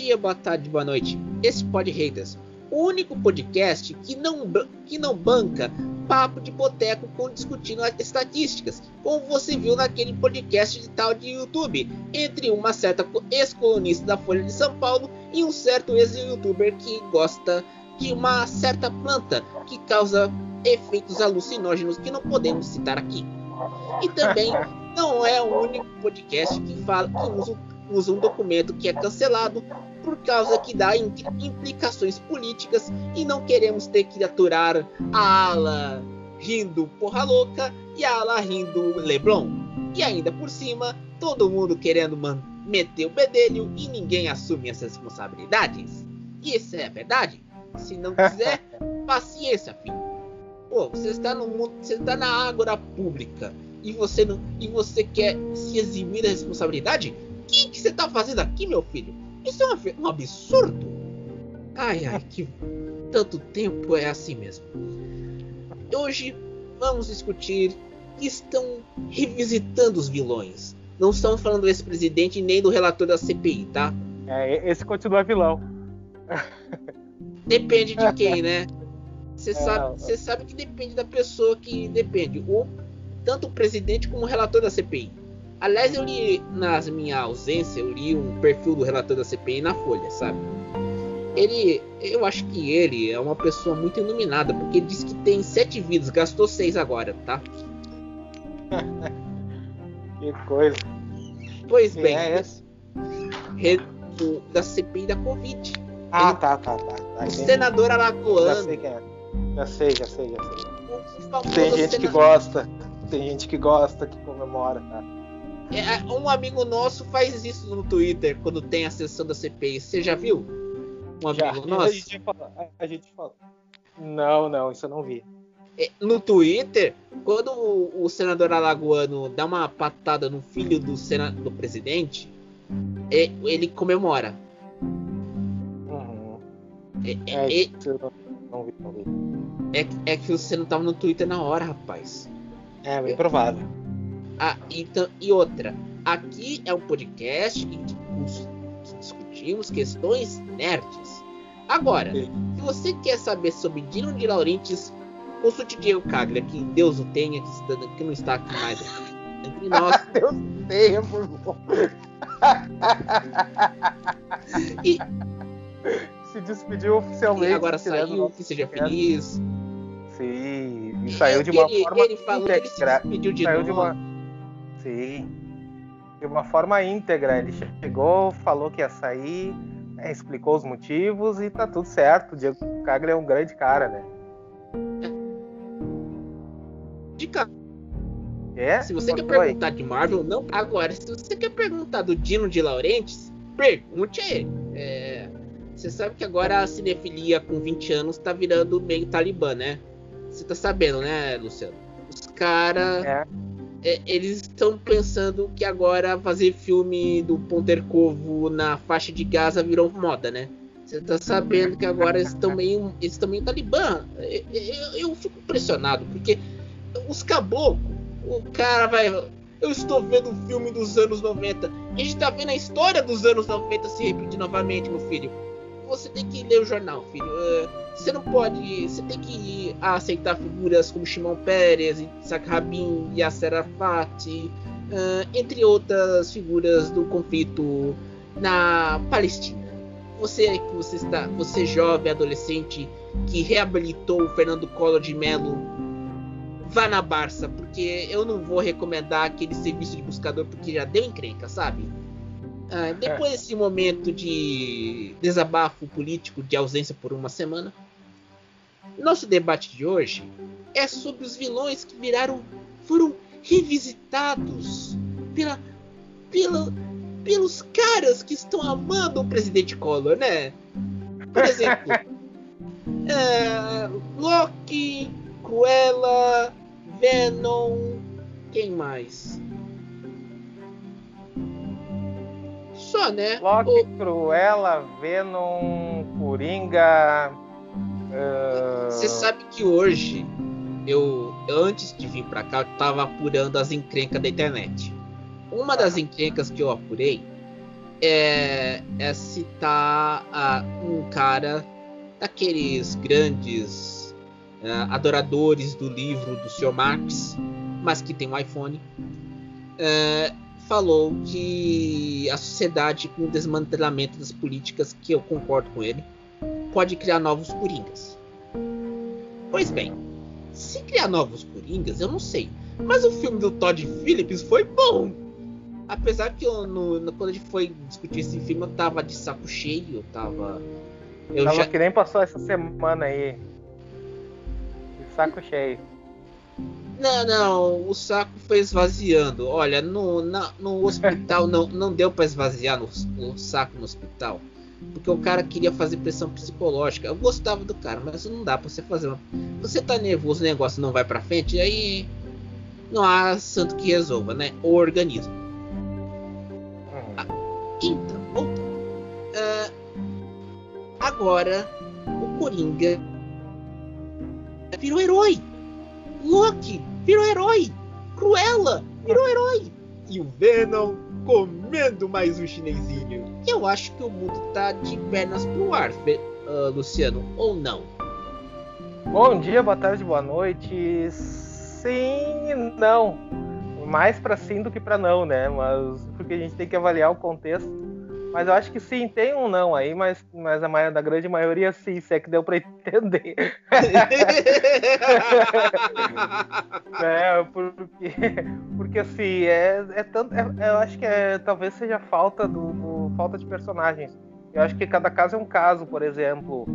dia, boa tarde, boa noite. Esse Pod Haters, o único podcast que não, que não banca papo de boteco com discutindo estatísticas, como você viu naquele podcast de tal de YouTube, entre uma certa ex-colunista da Folha de São Paulo e um certo ex-youtuber que gosta de uma certa planta que causa efeitos alucinógenos que não podemos citar aqui. E também não é o único podcast que fala que usa, usa um documento que é cancelado por causa que dá implicações políticas e não queremos ter que aturar a ala rindo porra louca e a ala rindo Leblon. E ainda por cima, todo mundo querendo meter o bedelho e ninguém assume as responsabilidades. Isso é verdade? Se não quiser, paciência, filho. Pô, você está no mundo, você está na ágora pública e você não e você quer se eximir da responsabilidade? O que, que você está fazendo aqui, meu filho? Isso é um, absurdo. Ai, ai, que tanto tempo é assim mesmo. Hoje vamos discutir que estão revisitando os vilões. Não estamos falando do ex-presidente nem do relator da CPI, tá? É, esse continua vilão. Depende de quem, né? Você é, sabe, você sabe que depende da pessoa que depende. O, tanto o presidente como o relator da CPI. Aliás, eu li na minha ausência, eu li um perfil do relator da CPI na Folha, sabe? Ele, eu acho que ele é uma pessoa muito iluminada, porque ele disse que tem sete vidas, gastou seis agora, tá? que coisa. Pois Quem bem, é do, da CPI da Covid. Ah, ele, tá, tá, tá. tá o senador alagoano. Já sei quem é. Já sei, já sei, já sei. Tem gente senador. que gosta, tem gente que gosta, que comemora, tá? É, é, um amigo nosso faz isso no Twitter quando tem a sessão da CPI. Você já viu? Um amigo já, nosso? A gente, fala, a gente fala. Não, não, isso eu não vi. É, no Twitter, quando o, o, senador alagoano dá uma patada no filho do, sena, do presidente, é, ele comemora. Uhum. Não vi, não vi. É, é que você não tava no Twitter na hora, rapaz. É, bem provável. Ah, então, e outra, aqui é um podcast em que, discutimos questões nerds. Agora, se você quer saber sobre Dino de Laurentiis, consulte Diego Caglia, que Deus o tenha, que, está, que não está aqui mais entre nós. Deus o tenha, por favor. e se despediu oficialmente. E agora saiu, que seja feliz. Sim, e saiu de uma ele, forma ele falou que ele se despediu de saiu de uma Sim. De uma forma íntegra. Ele chegou, falou que ia sair, né, explicou os motivos e tá tudo certo. O Diego Caglia é um grande cara, né? Dica. É? Se você quer perguntar de Marvel, não. Agora, se você quer perguntar do Dino de Laurentiis, pergunte a ele. É... Você sabe que agora a cinefilia com 20 anos tá virando meio talibã, né? Você tá sabendo, né, Luciano? Os caras. É é, eles estão pensando que agora fazer filme do Pontercovo na faixa de Gaza virou moda, né? Você tá sabendo que agora eles estão meio, eles estão meio talibã. Eu, eu, eu, fico impressionado, porque os caboclos, o cara vai. Eu estou vendo um filme dos anos 90. A gente tá vendo a história dos anos 90 se repetir novamente, meu filho você tem que ler o jornal, filho. Uh, você não pode. Você tem que aceitar figuras como Shimon Peres, Isaac Rabin, Yasser Arafat, uh, entre outras figuras do conflito na Palestina. Você que você está, você jovem adolescente que reabilitou o Fernando Collor de Mello, vá na Barça, porque eu não vou recomendar aquele serviço de buscador porque já deu encrenca, sabe? Ah, depois desse momento de desabafo político de ausência por uma semana, nosso debate de hoje é sobre os vilões que viraram foram revisitados pela, pela, pelos caras que estão amando o presidente Collor, né? Por exemplo, é, Loki, Cruella, Venom, quem mais? Só, né? Loki, o... Cruella, Venom, Coringa. Você uh... sabe que hoje, eu, antes de vir pra cá, eu tava apurando as encrencas da internet. Uma das encrencas que eu apurei é, é citar uh, um cara daqueles grandes uh, adoradores do livro do Sr. Marx, mas que tem um iPhone, uh, falou que a sociedade, com o desmantelamento das políticas, que eu concordo com ele, pode criar novos coringas. Pois bem, se criar novos coringas, eu não sei. Mas o filme do Todd Phillips foi bom. Apesar que eu, no, quando a gente foi discutir esse filme, eu tava de saco cheio, eu tava. Eu tava já... que nem passou essa semana aí. De saco cheio. Não, não, o saco foi esvaziando. Olha, no, na, no hospital não, não deu para esvaziar no, o saco no hospital. Porque o cara queria fazer pressão psicológica. Eu gostava do cara, mas não dá pra você fazer. Uma... Você tá nervoso, o negócio não vai pra frente, aí não há santo que resolva, né? O organismo. Ah, então, voltando. Uh, agora, o Coringa virou herói. Loki virou herói. Cruella virou herói. E o Venom comendo mais um chinesinho. Eu acho que o mundo tá de pernas pro ar, uh, Luciano, ou não? Bom dia, boa tarde, boa noite. Sim e não. Mais para sim do que para não, né? Mas porque a gente tem que avaliar o contexto mas eu acho que sim, tem um não aí, mas, mas a maior, da grande maioria sim, se é que deu para entender. é, porque, porque assim, é, é tanto. É, eu acho que é, talvez seja falta do, do, falta de personagens. Eu acho que cada caso é um caso, por exemplo.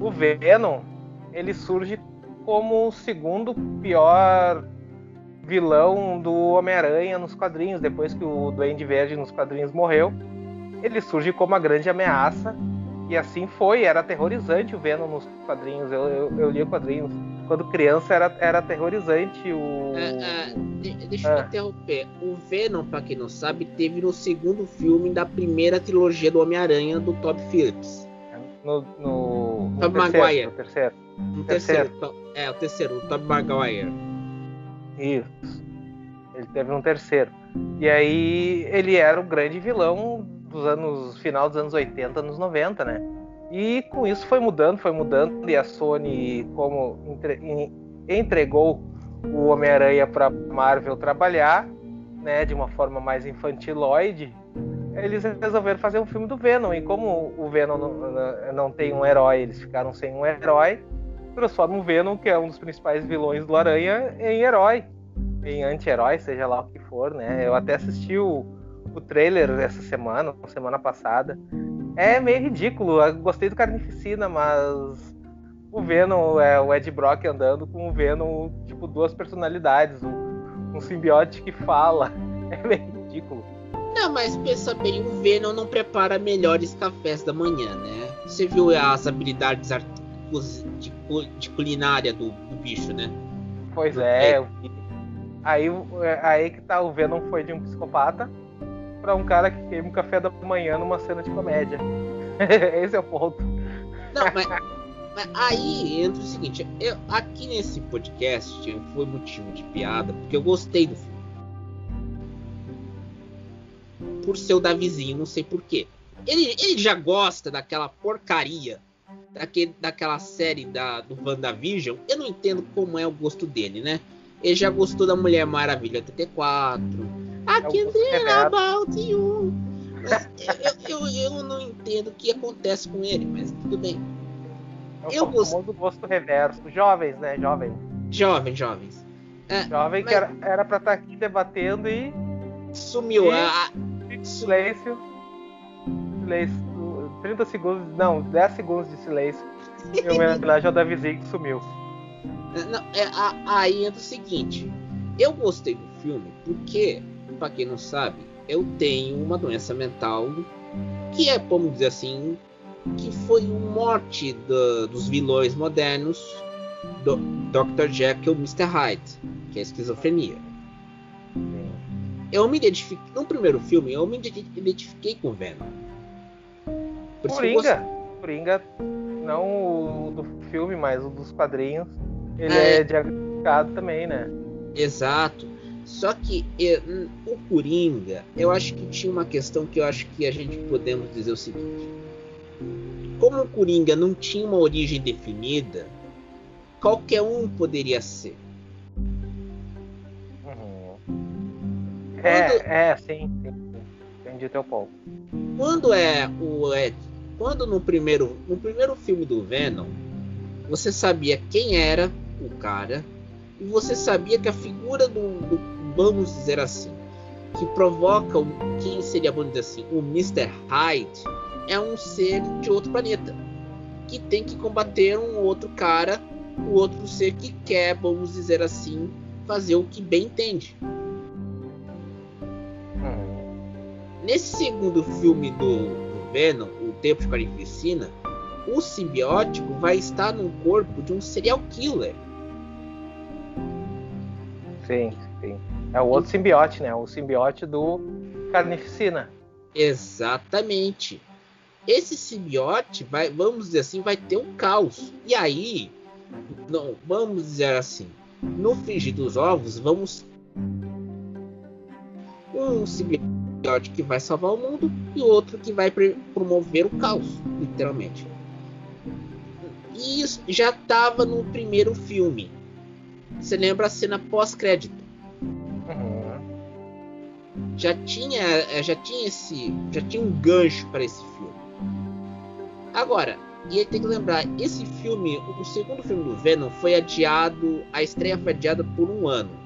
O Venom, ele surge como o segundo pior vilão do Homem-Aranha nos quadrinhos, depois que o Duende Verde nos quadrinhos morreu ele surge como uma grande ameaça. E assim foi, era aterrorizante o Venom nos quadrinhos. Eu, eu, eu li quadrinhos. Quando criança era, era aterrorizante o. É, é, deixa eu ah. interromper. O Venom, pra quem não sabe, teve no segundo filme da primeira trilogia do Homem-Aranha do Todd Phillips. No, no, no Tobey Maguire. No terceiro. No terceiro. terceiro. É, o terceiro, o Tobey Maguire. Isso. Ele teve um terceiro. E aí ele era o grande vilão dos anos final dos anos 80, anos 90, né? E com isso foi mudando, foi mudando e a Sony como entre, entregou o Homem-Aranha para Marvel trabalhar, né, de uma forma mais infantiloide, eles resolveram fazer um filme do Venom e como o Venom não, não tem um herói, eles ficaram sem um herói, transformam o Venom, que é um dos principais vilões do Aranha, em herói, em anti-herói, seja lá o que for, né? Eu até assisti o o trailer essa semana, semana passada. É meio ridículo. Eu gostei do Carnificina, mas o Venom é o Ed Brock andando com o Venom, tipo, duas personalidades. Um, um simbiote que fala. É meio ridículo. Não, mas pensa bem, o Venom não prepara melhores cafés da manhã, né? Você viu as habilidades de, de culinária do, do, bicho, né? Pois é. Aí, aí que tá, o Venom foi de um psicopata para um cara que queima um café da manhã numa cena de comédia. Esse é o ponto. Não, mas, mas aí entra o seguinte: eu, aqui nesse podcast foi motivo de piada, porque eu gostei do filme. Por ser o Davizinho, não sei porquê. Ele, ele já gosta daquela porcaria daquele, daquela série da, do WandaVision. Eu não entendo como é o gosto dele, né? Ele já gostou da Mulher Maravilha 84 I can dream about you. Eu, eu, eu, não entendo o que acontece com ele, mas tudo bem. É o famoso gosto reverso. Jovens, né? Jovens. Jovens, jovens. É, Jovem mas... que era, era pra estar tá aqui debatendo e. Sumiu. E... A... Silêncio. Silêncio. 30 segundos. Não, 10 segundos de silêncio. Em homenagem ao Davizinho que sumiu. Não, é, a, aí entra o seguinte. Eu gostei do filme porque para quem não sabe, eu tenho uma doença mental que é, vamos dizer assim, que foi o morte do, dos vilões modernos do Dr. Jekyll e Mr. Hyde, que é a esquizofrenia. Eu me identifiquei no primeiro filme, eu me identifiquei com Venom. Por Coringa, Coringa, não o do filme, mas o dos quadrinhos. Ele é, é diagnosticado também, né? Exato. Só que eu, o Coringa, eu acho que tinha uma questão que eu acho que a gente podemos dizer o seguinte: como o Coringa não tinha uma origem definida, qualquer um poderia ser. Uhum. É, é, sim, sim. Entendi teu ponto. Quando é o é, quando no primeiro no primeiro filme do Venom, você sabia quem era o cara e você sabia que a figura do, do vamos dizer assim, que provoca o quem seria vamos dizer assim, o Mr. Hyde é um ser de outro planeta que tem que combater um outro cara, o outro ser que quer, vamos dizer assim, fazer o que bem entende. Nesse segundo filme do, do Venom, O Tempo de Carnificina, o simbiótico vai estar no corpo de um serial killer. Sim. É o outro simbiote, né? O simbiote do Carnificina. Exatamente. Esse simbiote vai, vamos dizer assim, vai ter um caos. E aí, não, vamos dizer assim, no frigir dos ovos, vamos um simbiote que vai salvar o mundo e outro que vai promover o caos, literalmente. E isso já estava no primeiro filme. Você lembra a cena pós-crédito? Já tinha, eh, já tinha esse, já tinha um gancho para esse filme. Agora, e aí tem que lembrar, esse filme, o segundo filme do Venom foi adiado, a estreia foi adiada por um ano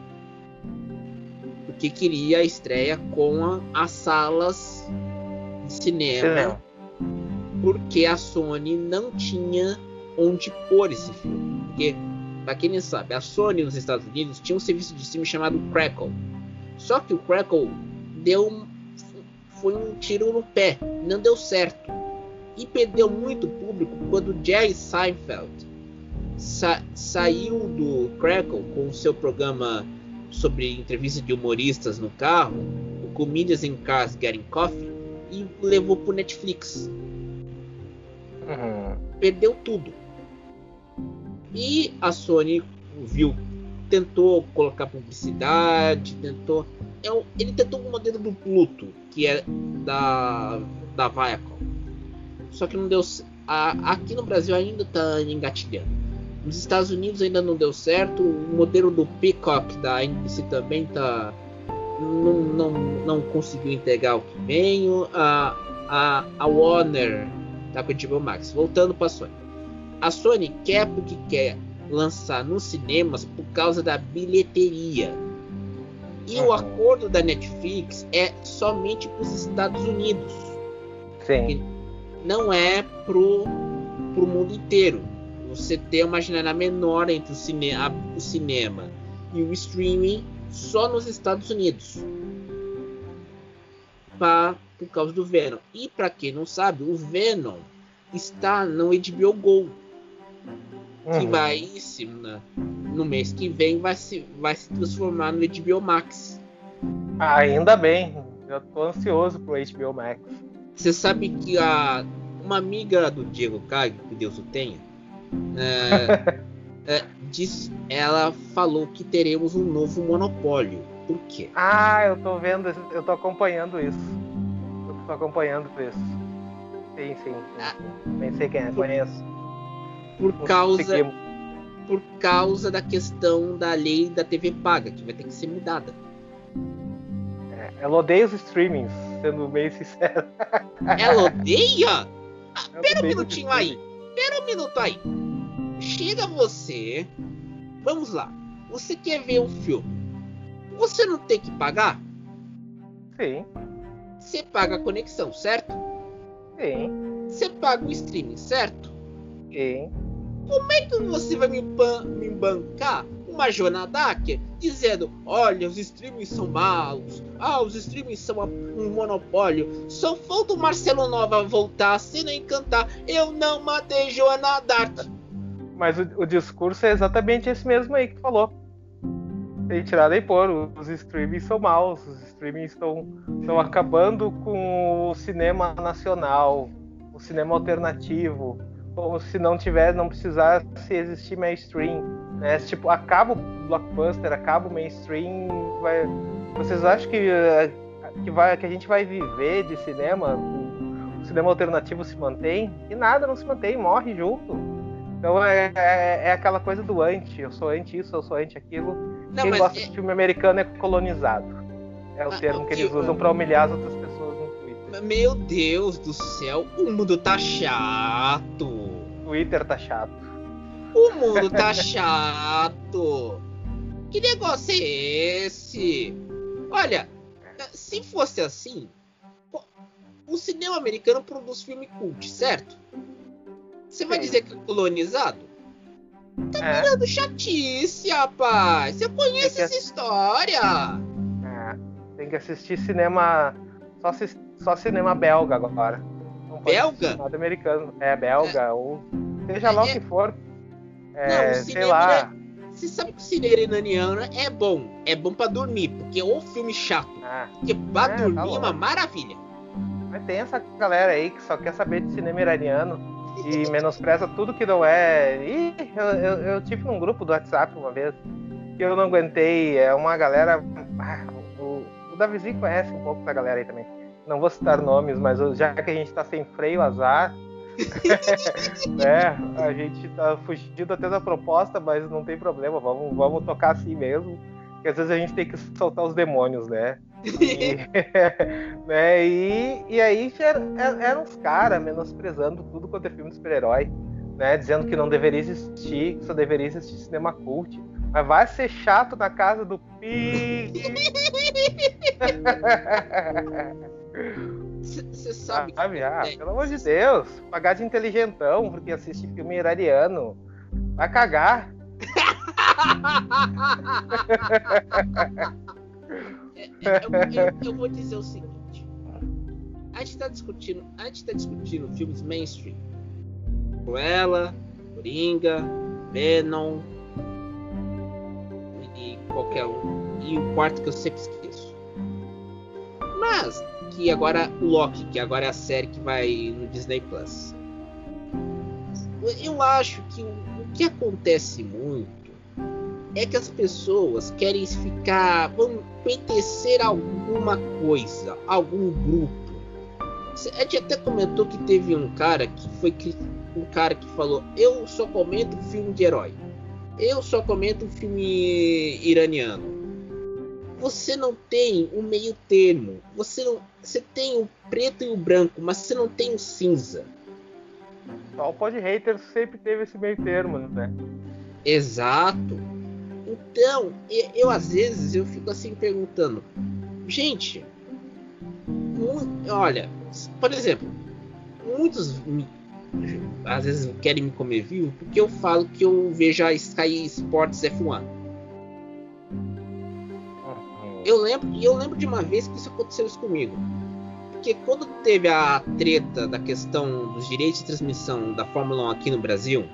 que queria a estreia com a, as salas de cinema, cinema, porque a Sony não tinha onde pôr esse filme. Porque, para quem não sabe, a Sony nos Estados Unidos tinha um serviço de streaming chamado Crackle. Só que o Crackle deu foi um tiro no pé, não deu certo. E perdeu muito público quando Jerry Seinfeld sa saiu do Crackle com o seu programa sobre entrevista de humoristas no carro, o Comedians in Cars Getting Coffee, e levou pro Netflix. Uhum. Perdeu tudo. E a Sony viu, tentou colocar publicidade, tentou. É ele tentou o modelo do Pluto, que é da, da Viacom. Só que não deu. A, aqui no Brasil ainda tá engatilhando. Nos Estados Unidos ainda não deu certo. O modelo do Peacock da NBC também tá não, não, não conseguiu entregar o que veio. A, a, a Warner tá com o Max. Voltando para a Sony. A Sony quer porque quer lançar nos cinemas por causa da bilheteria. E uhum. o acordo da Netflix é somente para os Estados Unidos. Sim. Não é pro, pro mundo inteiro você ter uma janela menor entre o, cine o cinema e o streaming só nos Estados Unidos. Pra, por causa do Venom. E para quem não sabe, o Venom está no HBO Go. Que uhum. vai se, na, no mês que vem vai se, vai se transformar no HBO Max. ainda bem, eu tô ansioso pro HBO Max. Você sabe que a, uma amiga do Diego Cag, que Deus o tenha, é, é, diz, ela falou que teremos um novo monopólio. Por quê? Ah, eu tô vendo, eu tô acompanhando isso. Eu tô acompanhando isso. Sim, sim. sim. Ah, Nem sei quem é, conheço. Por causa. Por causa da questão da lei da TV paga, que vai ter que ser mudada. É, ela odeia os streamings, sendo bem sincero. Ela odeia? Ah, pera um minutinho aí. Espera um minuto aí. Chega você. Vamos lá. Você quer ver um filme? Você não tem que pagar? Sim. Você paga a conexão, certo? Sim. Você paga o streaming, certo? Sim. Como é que você vai me, ban me bancar uma jornada dizendo: olha, os streamings são maus, ah, os streamings são um monopólio. Só falta o Marcelo Nova voltar a cena encantar. Eu não matei Joana Dark. Mas o, o, discurso é exatamente esse mesmo aí que falou. Tem tirado e pôr, os streamings são maus, os streamings estão acabando com o cinema nacional, o cinema alternativo, como se não tiver, não precisasse existir mainstream Né? Tipo, acaba o blockbuster, acaba o mainstream, vai... vocês acham que, eh, que, vai, que a gente vai viver de cinema? O cinema alternativo se mantém? E nada não se mantém, morre junto. Então é, é, é aquela coisa do anti, eu sou anti isso, eu sou anti aquilo. Não, Quem gosta é... de filme americano é colonizado. É o ah, termo que eles usam para humilhar as outras pessoas no Twitter. Meu Deus do céu, o mundo tá chato. O Twitter tá chato. O mundo tá chato. Que negócio é esse? Olha, se fosse assim, o cinema americano produz filme cult, certo? Você vai dizer que é colonizado? Tá é. virando chatice, rapaz. Eu conheço essa história. É. Tem que assistir cinema. Só, só cinema belga agora. Não belga? Nada americano. É, belga, é. ou seja lá o é, que for. É, não, sei lá. Você sabe que o cinema iraniano é bom. É bom pra dormir, porque é um filme chato. Ah, porque pra é, tá dormir tá é uma maravilha. Mas tem essa galera aí que só quer saber de cinema iraniano e menospreza tudo que não é. E eu, eu, eu, tive num grupo do WhatsApp uma vez que eu não aguentei. É uma galera. Ah, o, o Davizinho conhece um pouco essa galera aí também. Não vou citar nomes, mas já que a gente tá sem freio, azar. né? A gente tá fugindo até da proposta, mas não tem problema, vamos, vamos tocar assim mesmo. Que às vezes a gente tem que soltar os demônios, né? E, né, e, e aí eram, os caras menosprezando tudo quanto é filme de super-herói, né? Dizendo que não deveria existir, que só deveria existir cinema cult. Mas vai ser chato na casa do Pi. Você sabe. sabe? Ah, é. Pelo amor de Deus. Pagar de inteligentão porque assiste filme iraniano. Vai cagar. É, é, eu, eu, eu, vou dizer o seguinte: a gente está discutindo, a gente tá discutindo filmes mainstream, Cruella, Coringa, Venom e qualquer um, e o quarto que eu sempre esqueço. Que agora o Loki, que agora é a série que vai no Disney Plus. Eu acho que o, que acontece muito é que as pessoas querem ficar, vão pertencer a alguma coisa, algum grupo. A gente até comentou que teve um cara que foi um cara que falou: Eu só comento filme de herói. Eu só comento filme iraniano. Você não tem um meio termo. Você não, você tem o preto e o branco, mas você não tem o cinza. Só o Pod Hater sempre teve esse meio termo, né? Exato. Então, eu, eu, às vezes eu fico assim perguntando, gente, olha, por exemplo, muitos me, às vezes querem me comer vivo porque eu falo que eu vejo a Sky Sports F1. Eu lembro, eu lembro de uma vez que isso aconteceu isso comigo. Porque quando teve a treta da questão dos direitos de transmissão da Fórmula 1 aqui no Brasil,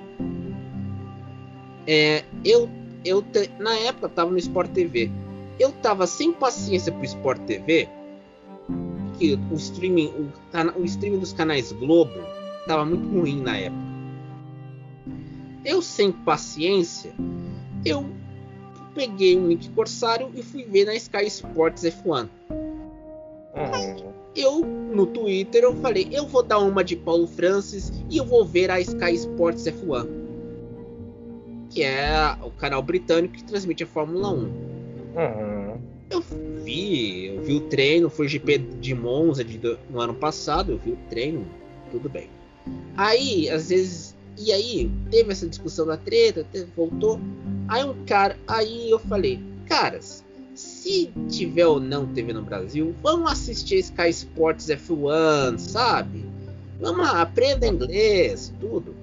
é, eu eu te, na época tava no Sport TV. Eu tava sem paciência pro Sport TV, que o streaming, o, o streaming dos canais Globo tava muito ruim na época. Eu sem paciência, eu peguei um link Corsário e fui ver na Sky Sports F1. Uhum. Eu no Twitter eu falei, eu vou dar uma de Paulo Francis e eu vou ver a Sky Sports F1 que é o canal britânico que transmite a Fórmula 1. Uhum. Eu vi, eu vi o treino, foi o GP de Monza de, no ano passado, eu vi o treino, tudo bem. Aí, às vezes, e aí teve essa discussão da treta, voltou. Aí um cara, aí eu falei, caras, se tiver ou não TV no Brasil, vamos assistir Sky Sports F1, sabe? Vamos lá, aprenda inglês, tudo.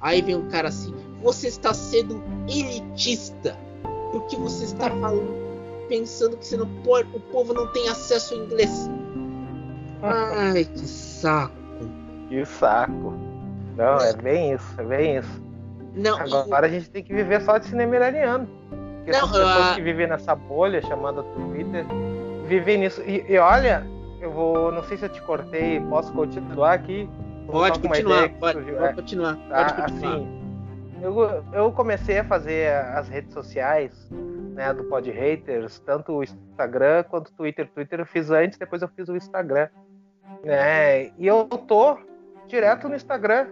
Aí vem um cara assim, você está sendo elitista. Porque você está falando, pensando que não pode, o povo não tem acesso ao inglês. Ai, que saco. Que saco. Não, é bem isso, é bem isso. Não, Agora e... a gente tem que viver só de cinema iraniano. Porque não, pessoas uh... que vivem nessa bolha chamada Twitter vivem nisso. E, e, olha, eu vou. Não sei se eu te cortei, posso continuar aqui? Pode continuar, pode, pode, continuar. Tá, pode continuar. Assim, eu, eu comecei a fazer as redes sociais né, do Pod Haters, tanto o Instagram quanto o Twitter. Twitter eu fiz antes, depois eu fiz o Instagram. Né? E eu tô direto no Instagram,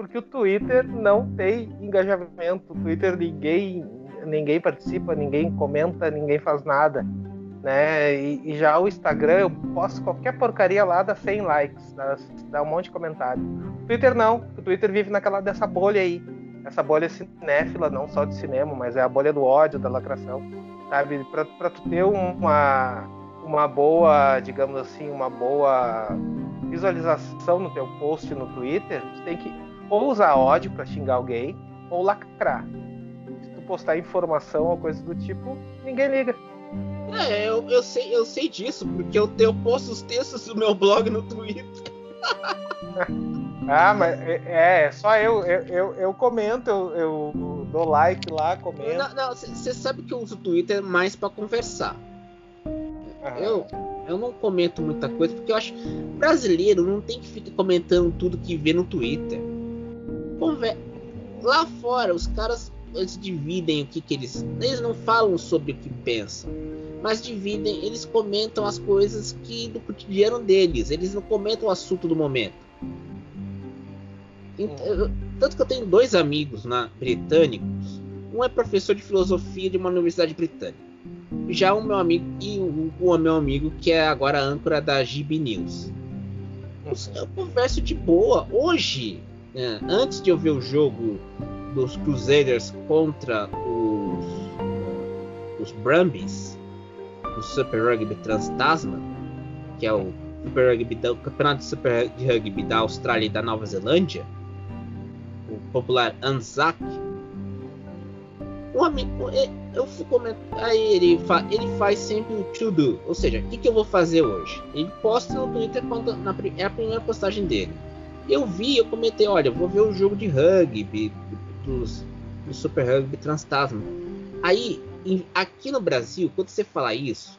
porque o Twitter não tem engajamento. O Twitter ninguém, ninguém participa, ninguém comenta, ninguém faz nada. Né? E, e já o Instagram, eu posto qualquer porcaria lá, dá 100 likes, dá, dá um monte de comentário. O Twitter não, o Twitter vive naquela dessa bolha aí essa bolha cinéfila, não só de cinema, mas é a bolha do ódio, da lacração, sabe? Pra, pra tu ter uma, uma boa, digamos assim, uma boa visualização no teu post no Twitter, tu tem que ou usar ódio para xingar alguém, ou lacrar. Se tu postar informação ou coisa do tipo, ninguém liga. É, eu, eu, sei, eu sei disso, porque eu, tenho, eu posto os textos do meu blog no Twitter. Ah, mas é, é só eu, eu, eu, eu comento, eu, eu, dou like lá, comento. Não, você sabe que eu uso o Twitter mais para conversar. Eu, eu não comento muita coisa porque eu acho brasileiro não tem que ficar comentando tudo que vê no Twitter. Conver... Lá fora os caras eles dividem o que, que eles. Eles não falam sobre o que pensam, mas dividem, eles comentam as coisas que do cotidiano deles. Eles não comentam o assunto do momento. Tanto que eu tenho dois amigos na, britânicos. Um é professor de filosofia de uma universidade britânica. Já o meu amigo e o, o meu amigo que é agora âncora da GB News. Eu converso de boa. Hoje, é, antes de eu ver o jogo dos Crusaders contra os, os Brumbies, do Super Rugby Trans-Tasman, que é o Super Rugby o campeonato de Super Rugby da Austrália e da Nova Zelândia, popular Anzac, um amigo, eu fui comentar, aí ele, fa, ele faz sempre o to do, ou seja, o que, que eu vou fazer hoje? Ele posta no Twitter quando na, é a primeira postagem dele. Eu vi, eu comentei, olha, vou ver o jogo de rugby dos, do Super Rugby Transtasma. Aí, em, aqui no Brasil, quando você fala isso,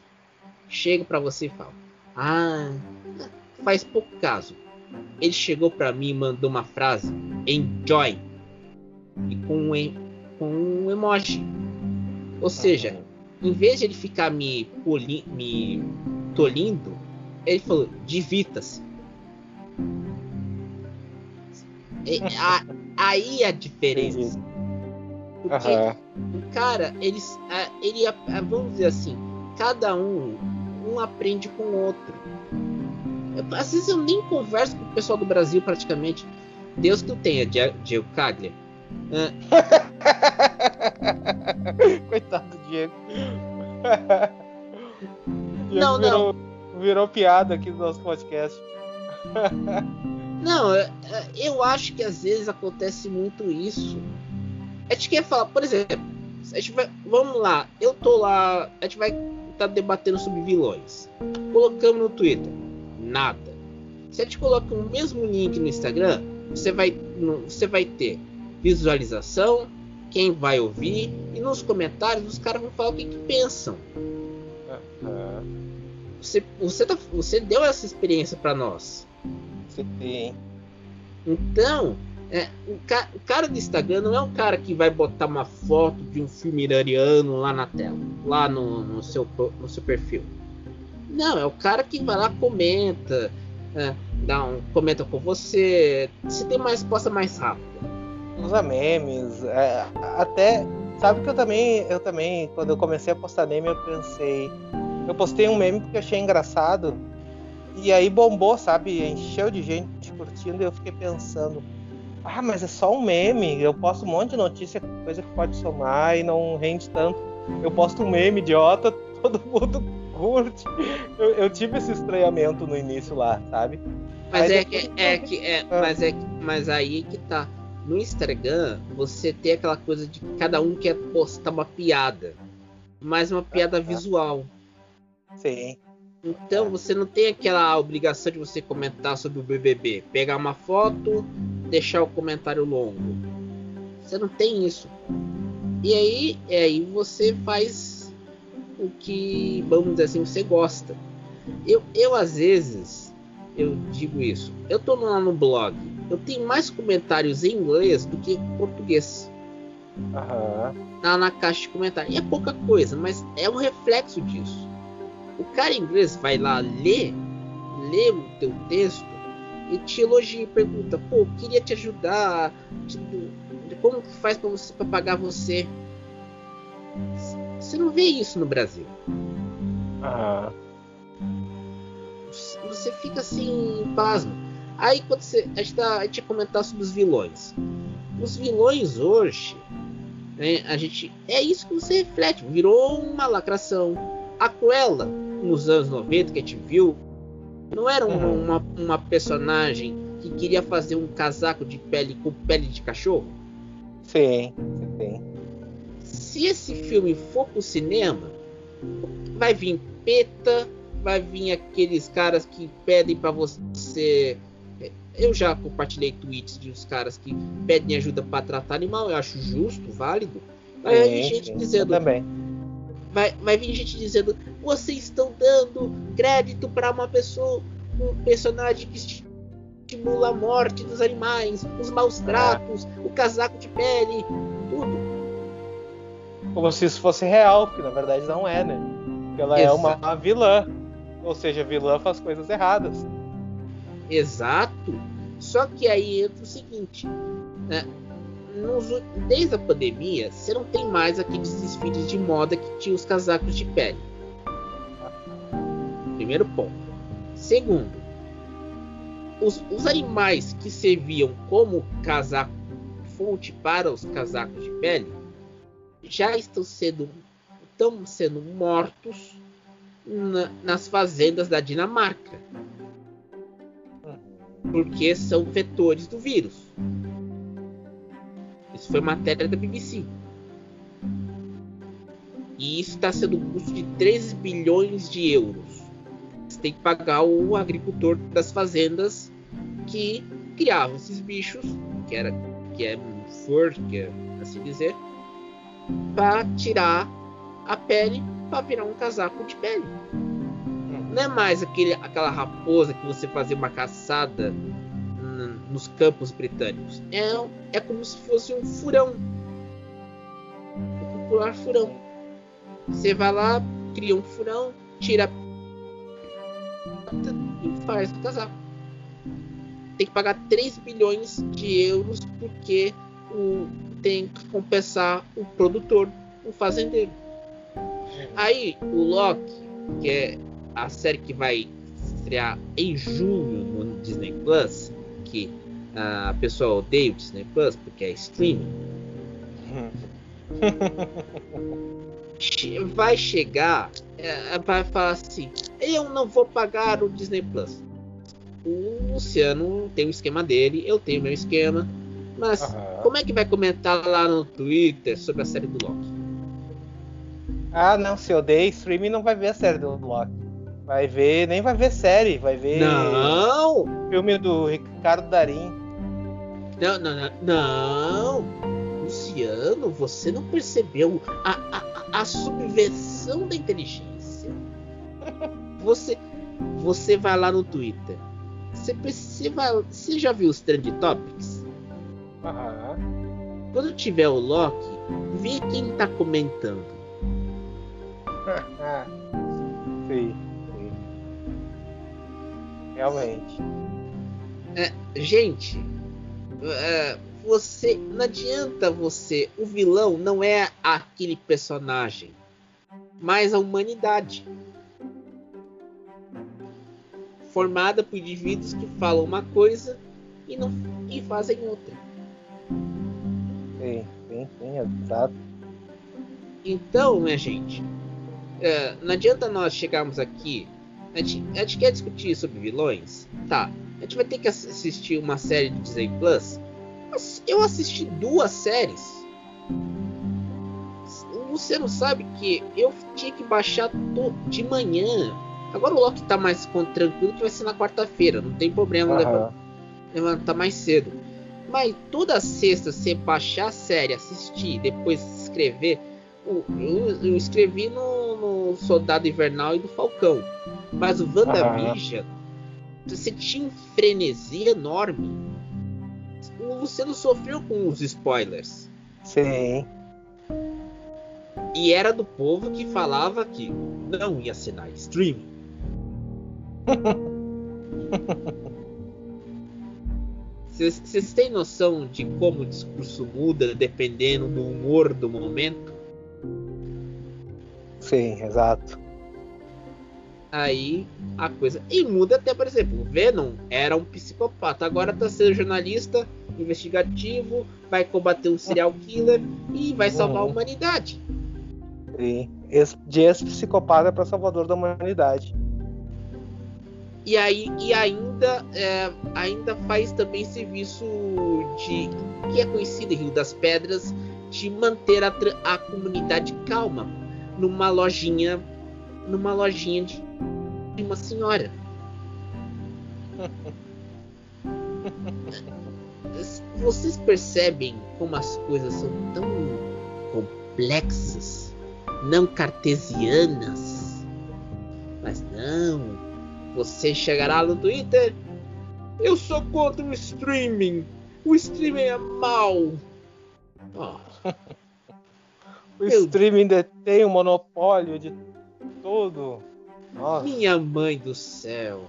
chega para você e fala: "Ah, faz pouco caso ele chegou para mim e mandou uma frase: enjoy, e com um, com um emoji. Ou seja, em vez de ele ficar me, poli, me tolindo, ele falou: divirta-se. Aí a diferença. Porque uhum. o cara, eles, ele, vamos dizer assim, cada um, um aprende com o outro. Às vezes eu nem converso com o pessoal do Brasil praticamente. Deus que eu tenha, Diego Caglia. Coitado do Diego. Diego não, virou, não. Virou piada aqui no nosso podcast. não, eu acho que às vezes acontece muito isso. A gente quer falar, por exemplo, a gente vai, vamos lá, eu tô lá, a gente vai estar tá debatendo sobre vilões. Colocamos no Twitter nada. Se a gente coloca o mesmo link no Instagram, você vai, você vai ter visualização, quem vai ouvir, e nos comentários os caras vão falar o que, que pensam. Você, você, tá, você deu essa experiência para nós. Sim. Então, é, o, ca, o, cara do Instagram não é um cara que vai botar uma foto de um filme iraniano lá na tela, lá no, no, seu, no seu perfil. Não, é o cara que vai lá, comenta, é, dá um, comenta com você. Se tem uma resposta mais rápida. Usa memes, é, até. Sabe que eu também, eu também, quando eu comecei a postar meme, eu pensei. Eu postei um meme porque achei engraçado. E aí bombou, sabe? Encheu de gente curtindo e eu fiquei pensando. Ah, mas é só um meme. Eu posto um monte de notícia, coisa que pode somar e não rende tanto. Eu posto um meme idiota, todo mundo curte. Eu, eu, tive esse estranhamento no início lá, sabe? Mas é que, é que é, ah. mas é que, mas aí que tá. No Instagram, você tem aquela coisa de cada um quer postar uma piada, mais uma piada ah, visual. Sim. Então você não tem aquela obrigação de você comentar sobre o BBB, pegar uma foto, deixar o comentário longo. Você não tem isso. E aí, é aí você faz o que, vamos dizer assim, você gosta. Eu, eu às vezes, eu digo isso. Eu tô lá no blog, eu tenho mais comentários em inglês do que em português. uhum. na, na caixa de comentário. E é pouca coisa, mas é um reflexo disso. O cara inglês vai lá ler, ler o teu texto e te elogia e pergunta, pô, queria te ajudar, como que faz para você para pagar você? Você não vê isso no Brasil. Ah. Você fica assim, pasmo. Aí quando você. A gente, tá, a gente ia comentar sobre os vilões. Os vilões hoje. Né, a gente. É isso que você reflete. Virou uma lacração. A Cruella, nos anos 90, que a gente viu, não era uhum. uma, uma personagem que queria fazer um casaco de pele com pele de cachorro? Sim, sim. Se esse filme for pro cinema, vai vir PETA, vai vir aqueles caras que pedem para você. Eu já compartilhei tweets de uns caras que pedem ajuda para tratar animal, eu acho justo, válido. Sim, vir gente sim, dizendo. Também. Vai, vai vir gente dizendo: vocês estão dando crédito para uma pessoa, um personagem que estimula a morte dos animais, os maus ah. tratos, o casaco de pele, tudo. Como se isso fosse real, porque na verdade não é, né? Porque ela Exato. é uma, uma vilã. Ou seja, vilã faz coisas erradas. Exato. Só que aí entra o seguinte: né? Nos, desde a pandemia, você não tem mais aqueles desfiles de moda que tinha os casacos de pele. Primeiro ponto. Segundo, os, os animais que serviam como casaco fonte para os casacos de pele já estão sendo, estão sendo mortos na, nas fazendas da Dinamarca. Porque são vetores do vírus. Isso foi matéria da BBC. E isso está sendo um custo de 3 bilhões de euros. Você tem que pagar o agricultor das fazendas que criavam esses bichos, que era que é que é assim dizer, para tirar a pele para virar um casaco de pele. Não é mais aquele, aquela raposa que você fazia uma caçada nos campos britânicos. É, é como se fosse um furão. Um popular furão. Você vai lá, cria um furão, tira e faz o casaco. Tem que pagar 3 bilhões de euros porque o, tem que compensar o produtor, o fazendeiro. Aí o Loki, que é a série que vai estrear em junho no Disney Plus, que a pessoa odeia o Disney Plus porque é streaming. vai chegar, é, vai falar assim: eu não vou pagar o Disney Plus. O Luciano tem o esquema dele, eu tenho meu esquema. Mas uhum. como é que vai comentar lá no Twitter sobre a série do Loki? Ah, não, se odeia streaming não vai ver a série do Loki. Vai ver, nem vai ver série, vai ver. Não! Filme do Ricardo Darim. Não, não, não. Não! Luciano, você não percebeu a, a, a subversão da inteligência? Você, você vai lá no Twitter. Você, você, vai, você já viu os Trend Topics? Uhum. Quando tiver o Loki, vê quem tá comentando. sim, sim. Realmente. É, gente, é, você não adianta você. O vilão não é aquele personagem, mas a humanidade formada por indivíduos que falam uma coisa e não e fazem outra. Sim, sim, sim, exato. Então, minha gente, é, não adianta nós chegarmos aqui. A gente, a gente, quer discutir sobre vilões? Tá. A gente vai ter que assistir uma série do Disney Plus. Mas eu assisti duas séries. Você não sabe que eu tinha que baixar de manhã. Agora o Loki tá mais tranquilo que vai ser na quarta-feira. Não tem problema uhum. levantar mais cedo. Mas toda sexta você baixar a série, assistir, depois escrever eu, eu, escrevi no, no, Soldado Invernal e do Falcão. Mas o WandaVision, você tinha um frenesi enorme. O Luciano sofreu com os spoilers. Sim. E era do povo que falava que não ia assinar streaming. Vocês têm noção de como o discurso muda dependendo do humor do momento? Sim, exato. Aí a coisa. E muda até, por exemplo, o Venom era um psicopata, agora tá sendo jornalista investigativo, vai combater um serial killer e vai salvar uhum. a humanidade. Sim. De ex-psicopata para salvador da humanidade. E aí e ainda é, ainda faz também serviço de que é conhecido Rio das Pedras de manter a, a comunidade calma numa lojinha numa lojinha de, uma senhora. Vocês percebem como as coisas são tão complexas, não cartesianas? Mas não. Você chegará no Twitter. Eu sou contra o streaming. O streaming é mal. Oh. o streaming detém o monopólio de tudo. Nossa. Minha mãe do céu.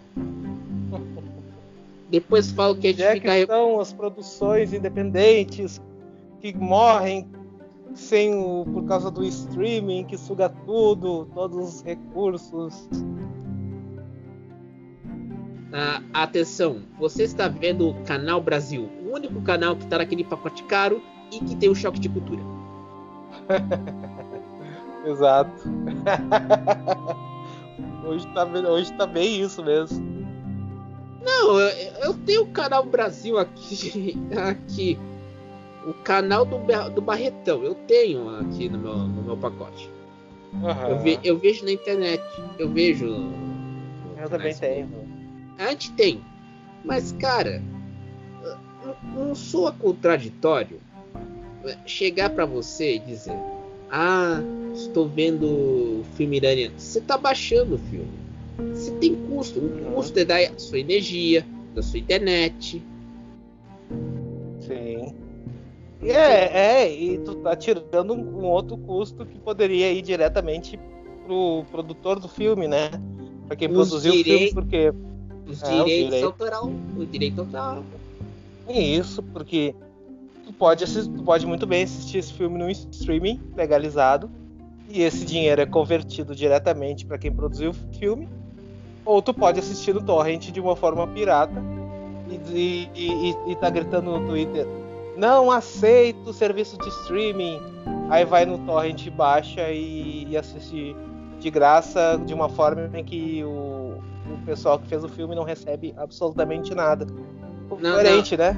Depois falo que a gente é fica. Que são as produções independentes que morrem sem o, por causa do streaming que suga tudo, todos os recursos. Ah, atenção, você está vendo o Canal Brasil, o único canal que está naquele pacote caro e que tem o choque de cultura. Exato. hoje, tá, hoje tá bem isso mesmo. Não, eu, eu tenho o canal Brasil aqui. aqui. O canal do, do Barretão. Eu tenho aqui no meu, no meu pacote. Uhum. Eu, ve, eu, vejo na internet. Eu vejo. Eu também tenho. A gente tem. Mas, cara, não, não soa contraditório chegar para você e dizer: Ah, estou vendo o filme iraniano. Você tá baixando o filme. Você tem custo. O custo é da sua energia, da sua internet. Sim. É, é, e tu tá tirando um outro custo que poderia ir diretamente pro produtor do filme, né? Pra quem os produziu o filme, porque. Os é, direitos direito. autoral. O direito autoral. Isso, porque tu pode, assistir, tu pode muito bem assistir esse filme no streaming legalizado. E esse dinheiro é convertido diretamente para quem produziu o filme ou tu pode assistir no torrent de uma forma pirata e, e, e, e tá gritando no Twitter não aceito o serviço de streaming. Aí vai no torrent, baixa e, e assiste de graça de uma forma em que o, o pessoal que fez o filme não recebe absolutamente nada. Coerente, né?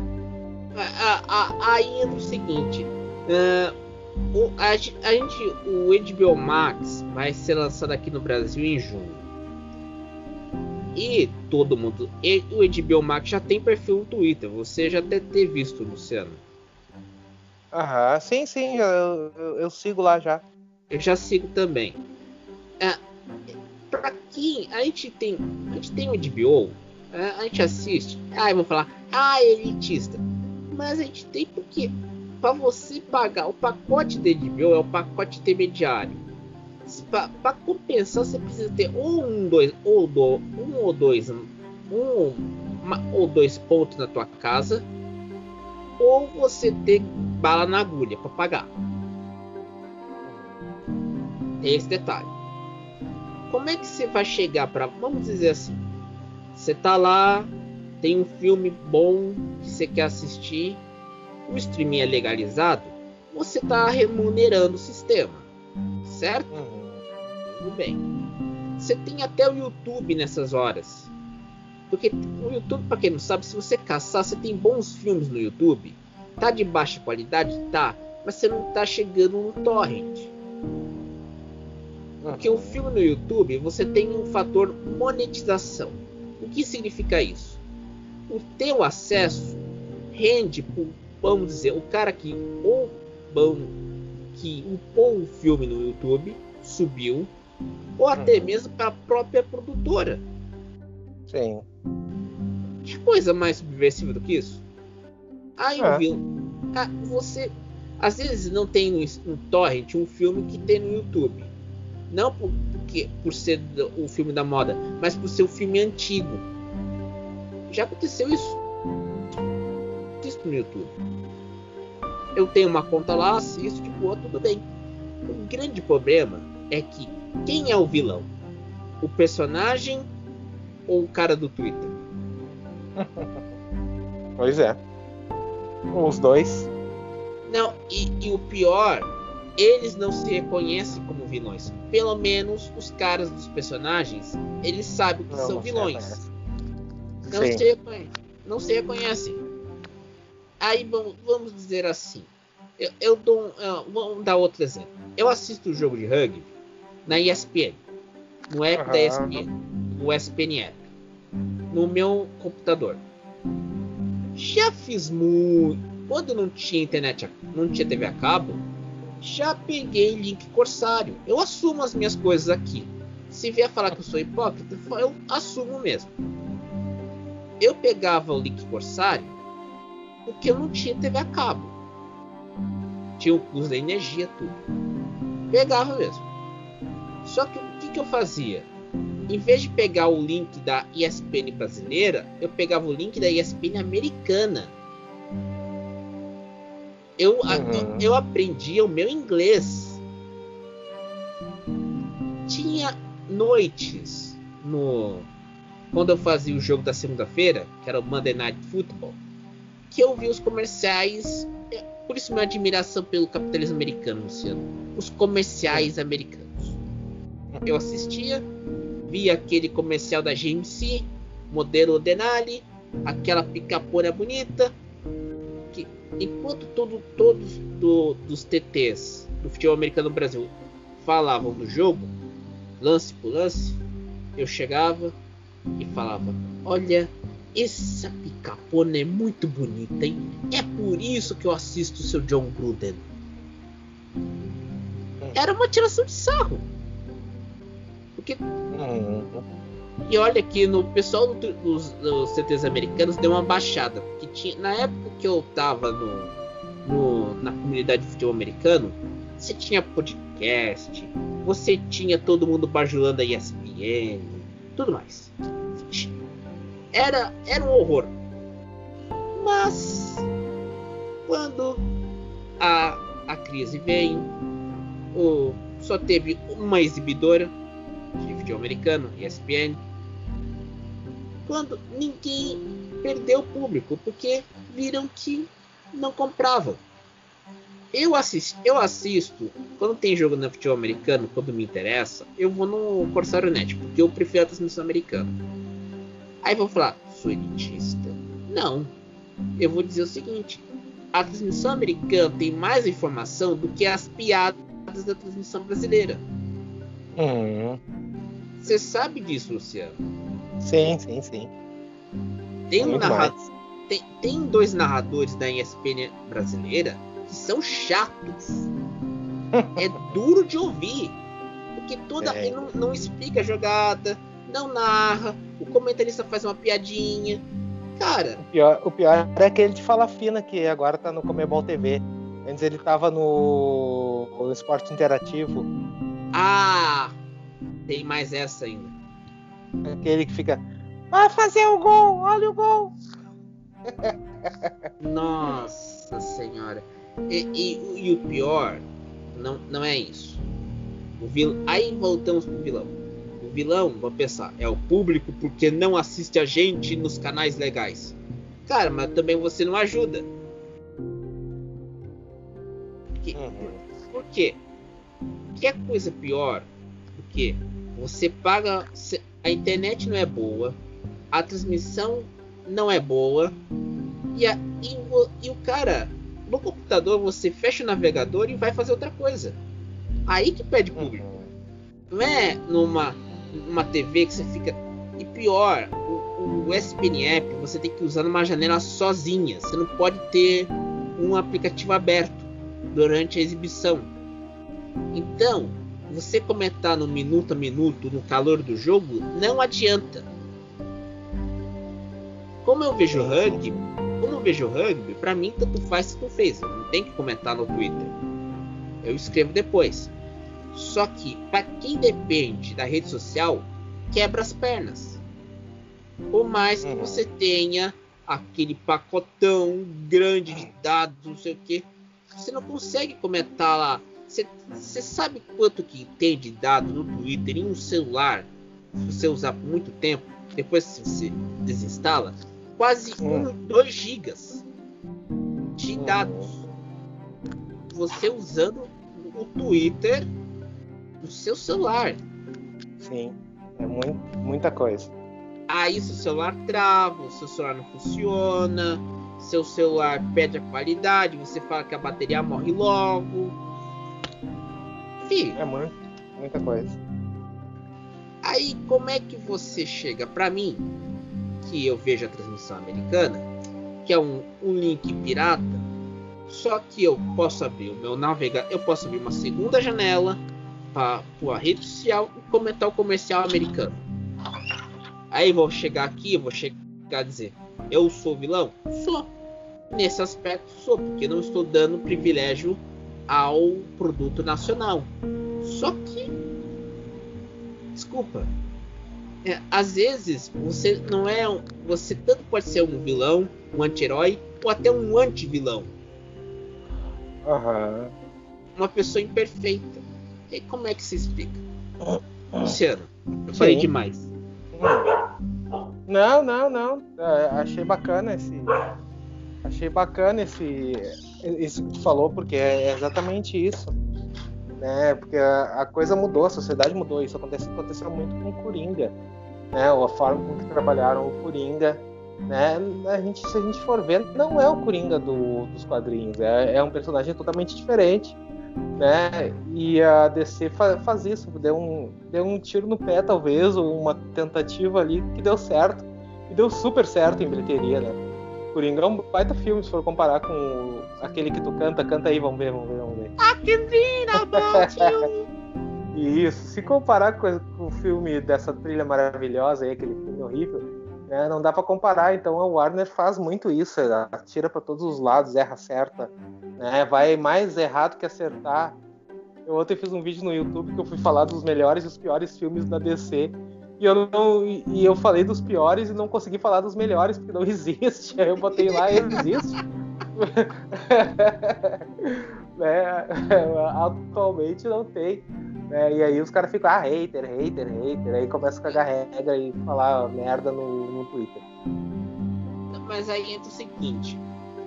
Aí é o seguinte. Uh, o, a, a gente, o HBO Max vai ser lançado aqui no Brasil em junho. E todo mundo. E o HBO Max já tem perfil no Twitter. Você já deve ter visto, Luciano. Aham, sim, sim. Eu, eu, eu sigo lá já. Eu já sigo também. É, pra quem a gente tem. A gente tem o HBO. É, a gente assiste. Ah, eu vou falar. Ah, elitista. Mas a gente tem porque. Pra você pagar o pacote da HBO é o pacote intermediário. Para compensar você precisa ter ou um dois ou do, um ou dois um uma, ou dois pontos na tua casa ou você ter bala na agulha para pagar. Esse detalhe. Como é que você vai chegar para vamos dizer assim você tá lá tem um filme bom que você quer assistir o streaming é legalizado você está remunerando o sistema certo uhum tudo bem. Você tem até o YouTube nessas horas. Porque o YouTube, para quem não sabe, se você caçar, você tem bons filmes no YouTube. Tá de baixa qualidade? Tá. Mas você não tá chegando no torrent. Porque o filme no YouTube, você tem um fator monetização. O que significa isso? O teu acesso rende, por, vamos dizer, o cara que ou que upou o filme no YouTube subiu ou até uhum. mesmo para a própria produtora. Sim. Que coisa mais subversiva do que isso? Aí ah. É. viu, ah, você Às vezes não tem no, no torrent um filme que tem no YouTube. Não por, porque, por ser o filme da moda, mas por ser o filme antigo. Já aconteceu isso. Isso no YouTube. Eu tenho uma conta lá, assisto, tipo, oh, tudo bem. O grande problema é que quem é o vilão? O personagem ou o cara do Twitter? pois é. Os dois. Não, e, e, o pior, eles não se reconhecem como vilões. Pelo menos os caras dos personagens, eles sabem que não, são vilões. Não se, reconhecem, não se reconhecem. Aí vamos, vamos dizer assim. Eu, eu dou. Uh, vamos dar outro exemplo. Eu assisto o jogo de rugby na ESPN. No app uhum. da ESPN. No ESPN App. No meu computador. Já fiz muito. Quando não tinha internet, não tinha TV a cabo, já peguei link corsário. Eu assumo as minhas coisas aqui. Se vier falar que eu sou hipócrita, eu assumo mesmo. Eu pegava o link corsário porque eu não tinha TV a cabo. Tinha o custo da energia, tudo. Pegava mesmo. Só que o que, que eu fazia? Em vez de pegar o link da ESPN brasileira, eu pegava o link da ESPN americana. Eu, uhum. eu aprendi o meu inglês. Tinha noites no quando eu fazia o jogo da segunda-feira, que era o Monday Night Football, que eu vi os comerciais. É, por isso minha admiração pelo capitalismo americano, Luciano. Os comerciais americanos. Eu assistia, via aquele comercial da GMC, modelo Denali, aquela picapona bonita. Que, enquanto todo, todos do, dos TTs do futebol americano no Brasil falavam do jogo, lance por lance, eu chegava e falava: Olha, essa picapona é muito bonita, hein? É por isso que eu assisto o seu John Gruden. Era uma tiração de sarro. Porque. Uhum. E olha que no pessoal do, dos, dos CTs americanos deu uma baixada. Porque tinha, na época que eu tava no, no, na comunidade de futebol americano, você tinha podcast, você tinha todo mundo bajulando a ESPN, tudo mais. Era, era um horror. Mas quando a, a crise veio, o, só teve uma exibidora de futebol americano, ESPN, quando ninguém perdeu o público, porque viram que não compravam. Eu assisto, eu assisto, quando tem jogo no futebol americano, quando me interessa, eu vou no Corsário Net, porque eu prefiro a transmissão americana. Aí vou falar, sou elitista. Não. Eu vou dizer o seguinte: a transmissão americana tem mais informação do que as piadas da transmissão brasileira. Uhum. Você sabe disso, Luciano? Sim, sim, sim. Tem, um narrador, tem, tem dois narradores da ESPN brasileira que são chatos. é duro de ouvir. Porque toda é. não, não explica a jogada, não narra, o comentarista faz uma piadinha. Cara. O pior, o pior é aquele de fala fina que agora tá no Comebol TV. Antes ele tava no, no Esporte Interativo. Ah! Tem mais essa ainda. Aquele que fica. Vai fazer o gol! Olha o gol! Nossa senhora. E, e, e, o pior não, não é isso. O vil... Aí voltamos pro vilão. O vilão, vou pensar, é o público porque não assiste a gente nos canais legais. Cara, mas também você não ajuda. Porque, uhum. por, quê? Que é coisa pior do que você paga. A internet não é boa, a transmissão não é boa, e, a, e, e o cara, no computador, você fecha o navegador e vai fazer outra coisa. Aí que pede público. Não é numa, numa TV que você fica. E pior, o, o SPN App você tem que usar numa janela sozinha. Você não pode ter um aplicativo aberto durante a exibição. Então, você comentar no minuto a minuto, no calor do jogo, não adianta. Como eu vejo rugby, como eu vejo rugby, para mim tanto faz tanto fez. Não tem que comentar no Twitter. Eu escrevo depois. Só que, para quem depende da rede social, quebra as pernas. Por mais que uhum. você tenha aquele pacotão grande de dados, não sei o que, você não consegue comentar lá. Você, você sabe quanto que tem de dado no Twitter em um celular? Se você usar por muito tempo, depois você desinstala, quase 1, um, 2 gigas de dados. Você usando o Twitter no seu celular. Sim, é muito, muita coisa. Aí seu celular trava, o seu celular não funciona, seu celular perde a qualidade, você fala que a bateria morre logo. Fih, é muito, muita coisa. Aí como é que você chega para mim, que eu vejo a transmissão americana, que é um, um link pirata, só que eu posso abrir o meu navegador, eu posso abrir uma segunda janela para a rede social e comentar o comercial americano. Aí vou chegar aqui, vou chegar a dizer, eu sou vilão? Sou. Nesse aspecto sou, porque não estou dando privilégio ao produto nacional. Só que, desculpa, é, às vezes você não é, você tanto pode ser um vilão, um anti-herói ou até um anti-vilão. Uhum. Uma pessoa imperfeita. E como é que se explica? Luciano, eu Sim. falei demais. Não, não, não. É, achei bacana esse. Achei bacana esse. Isso que tu falou, porque é exatamente isso. Né? Porque a, a coisa mudou, a sociedade mudou. Isso aconteceu, aconteceu muito com o Coringa. Né? A forma com que trabalharam o Coringa. Né? A gente, se a gente for ver, não é o Coringa do, dos quadrinhos. É, é um personagem totalmente diferente né? E a DC fa faz isso, deu um, deu um tiro no pé, talvez, ou uma tentativa ali que deu certo. E deu super certo em bilheteria, né? Coringa é um baita filme, se for comparar com aquele que tu canta, canta aí, vamos ver, vamos ver, vamos ver. I can dream about you. Isso, se comparar com, com o filme dessa trilha maravilhosa aí, aquele filme horrível, né, não dá para comparar. Então a Warner faz muito isso, ela atira para todos os lados, erra, acerta né? Vai mais errado que acertar. Eu ontem fiz um vídeo no YouTube que eu fui falar dos melhores e os piores filmes da DC. E eu, não, e eu falei dos piores e não consegui falar dos melhores, porque não existe. Aí eu botei lá e existe. né? Atualmente não tem. Né? E aí os caras ficam, ah, hater, hater, hater. Aí começa a cagar regra e falar merda no, no Twitter. Mas aí entra o seguinte: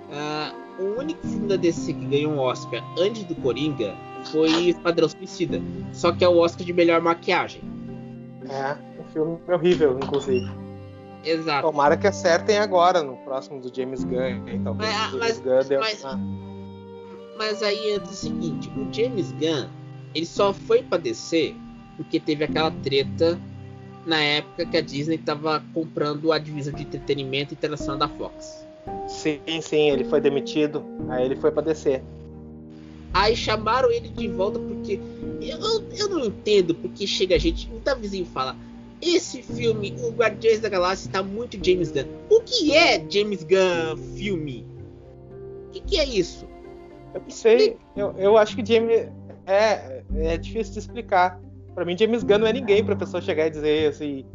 Uh, o único filme da DC que ganhou um Oscar antes do Coringa foi Esquadrão Suicida. Só que é o Oscar de melhor maquiagem. É, filme horrível, inclusive. Exato. Tomara que acertem agora, no próximo do James Gunn. Então, mas, James Gunn deu... mas, ah. mas aí é o seguinte, o James Gunn, ele só foi pra DC porque teve aquela treta na época que a Disney estava comprando a divisão de entretenimento e interação da Fox. Sim, sim, ele foi demitido. Aí ele foi pra descer. Aí chamaram ele de volta porque. Eu, eu não entendo porque chega a gente, muita vizinho fala. Esse filme, o Guardiões da Galáxia, está muito James Gunn. O que é James Gunn filme? O que, que é isso? Eu não sei. Eu, eu acho que James. É, é difícil de explicar. Pra mim, James Gunn não é ninguém pra pessoa chegar e dizer assim.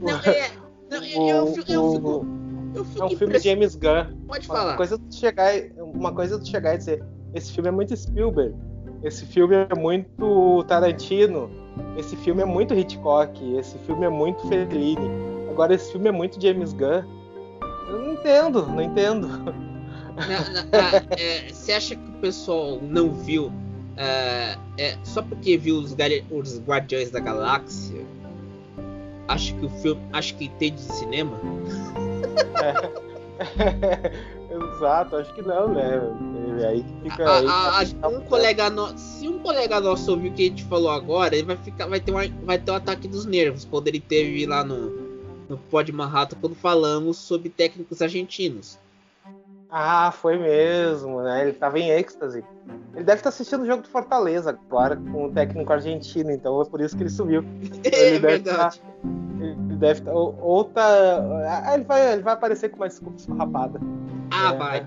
Não, é. Não, eu, eu, eu, eu fico é um filme de James Gunn. Pode falar. Uma coisa, chegar, uma coisa chegar e dizer: esse filme é muito Spielberg, esse filme é muito Tarantino, esse filme é muito Hitchcock, esse filme é muito Fellini. Agora, esse filme é muito James Gunn. Eu não entendo, não entendo. Ah, é, você acha que o pessoal não viu uh, é, só porque viu os, os Guardiões da Galáxia? Acho que o filme, acho que tem de cinema. É. Exato, acho que não, né? É aí que fica. A, a, a, um colega no... Se um colega nosso ouvir o que a gente falou agora, ele vai ficar, vai ter um, vai ter um ataque dos nervos, quando ele teve lá no, no Pod Manhattan quando falamos sobre técnicos argentinos. Ah, foi mesmo, né? Ele tava em êxtase. Ele deve estar assistindo o jogo do Fortaleza agora com o técnico argentino, então é por isso que ele subiu. É ele verdade. Tá, ele deve estar. Tá, ou, ou tá. Ah, ele vai, ele vai aparecer com uma desculpa esfarrapada. Ah, é, vai.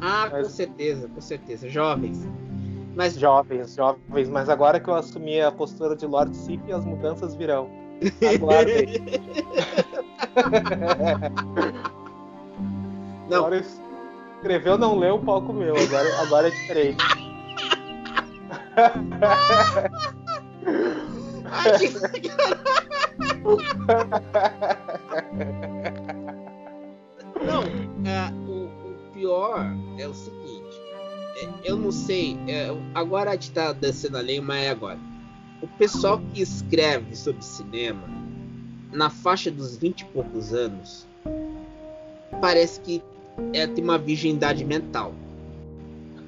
Ah, mas... com certeza, com certeza. Jovens. Mas... Jovens, jovens. Mas agora que eu assumi a postura de Lord Sif, as mudanças virão. Aguardem. não. Agora escreveu, não leu, o palco meu. Agora, agora é diferente. Não, é, o, o, pior é o seguinte. É, eu não sei. É, agora a gente tá descendo a lei, mas é agora. O pessoal que escreve sobre cinema, na faixa dos 20 e poucos anos, parece que é, tem uma virgindade mental.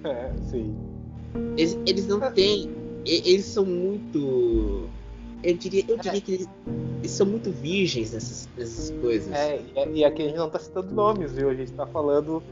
É, sim. Eles, eles não têm. Eles são muito eu diria, eu diria é. que eles, eles, são muito virgens nessas, nessas coisas. É, e aqui a gente não tá citando nomes, viu? A gente tá falando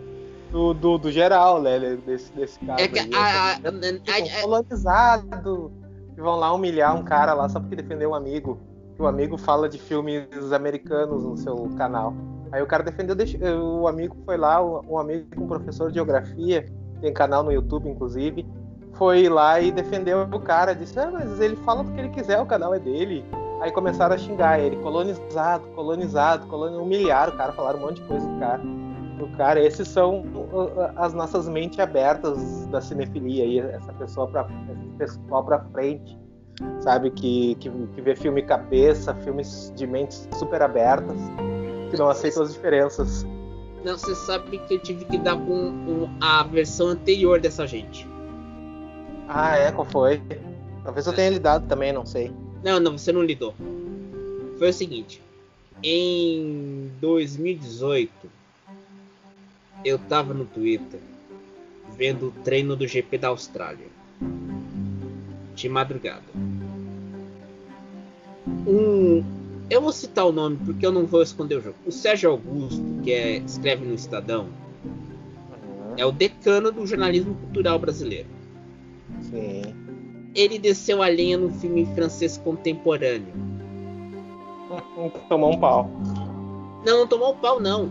do, do, do geral, né? Desse, desse caso. É que aí, a, a, colonizado. Que vão lá humilhar um cara lá só porque defendeu um amigo. Que o amigo fala de filmes americanos no seu canal. Aí o cara defendeu, o amigo foi lá, um amigo, um professor de geografia, tem canal no YouTube, inclusive foi lá e defendeu o cara, disse, ah, mas ele fala do que ele quiser, o canal é dele. Aí começaram a xingar ele, colonizado, colonizado, colonizado, humilharam o cara, falaram um monte de coisa do cara. Do cara, esses são as nossas mentes abertas da cinefilia aí, essa pessoa para pessoal para frente, sabe que, que, que vê filme cabeça, filmes de mentes super abertas, que não aceitam as diferenças. Não, você sabe que eu tive que dar com a versão anterior dessa gente. Ah, é? Qual foi? Talvez eu tenha lidado também, não sei. Não, não, você não lidou. Foi o seguinte. Em 2018, eu tava no Twitter vendo o treino do GP da Austrália. De madrugada. Um. Eu vou citar o nome porque eu não vou esconder o jogo. O Sérgio Augusto, que é, escreve no Estadão, uhum. é o decano do jornalismo cultural brasileiro. Sim. Ele desceu a lenha no filme francês contemporâneo. Tomou um pau. Não, não tomou um pau, não.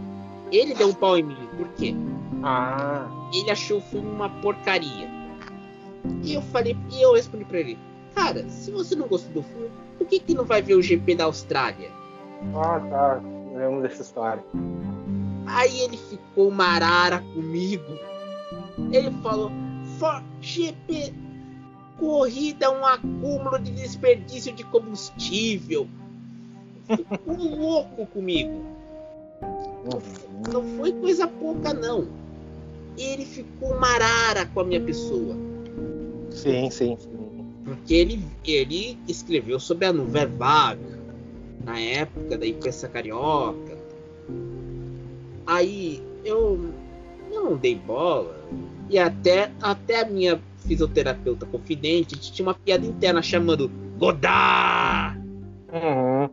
Ele deu um pau em mim. Por quê? Ah. Ele achou o filme uma porcaria. E eu falei, e eu respondi pra ele, cara, se você não gostou do filme, por que, que não vai ver o GP da Austrália? Ah, tá. Lembro dessa história. Aí ele ficou marara comigo. Ele falou, GP corrida é um acúmulo de desperdício de combustível. Ficou louco comigo. Não foi coisa pouca, não. Ele ficou marara com a minha pessoa. Sim, sim. Porque ele, ele escreveu sobre a Nouvelle Vague na época da imprensa carioca. Aí eu não dei bola. E até, até a minha fisioterapeuta confidente tinha uma piada interna chamando Godard! Uhum.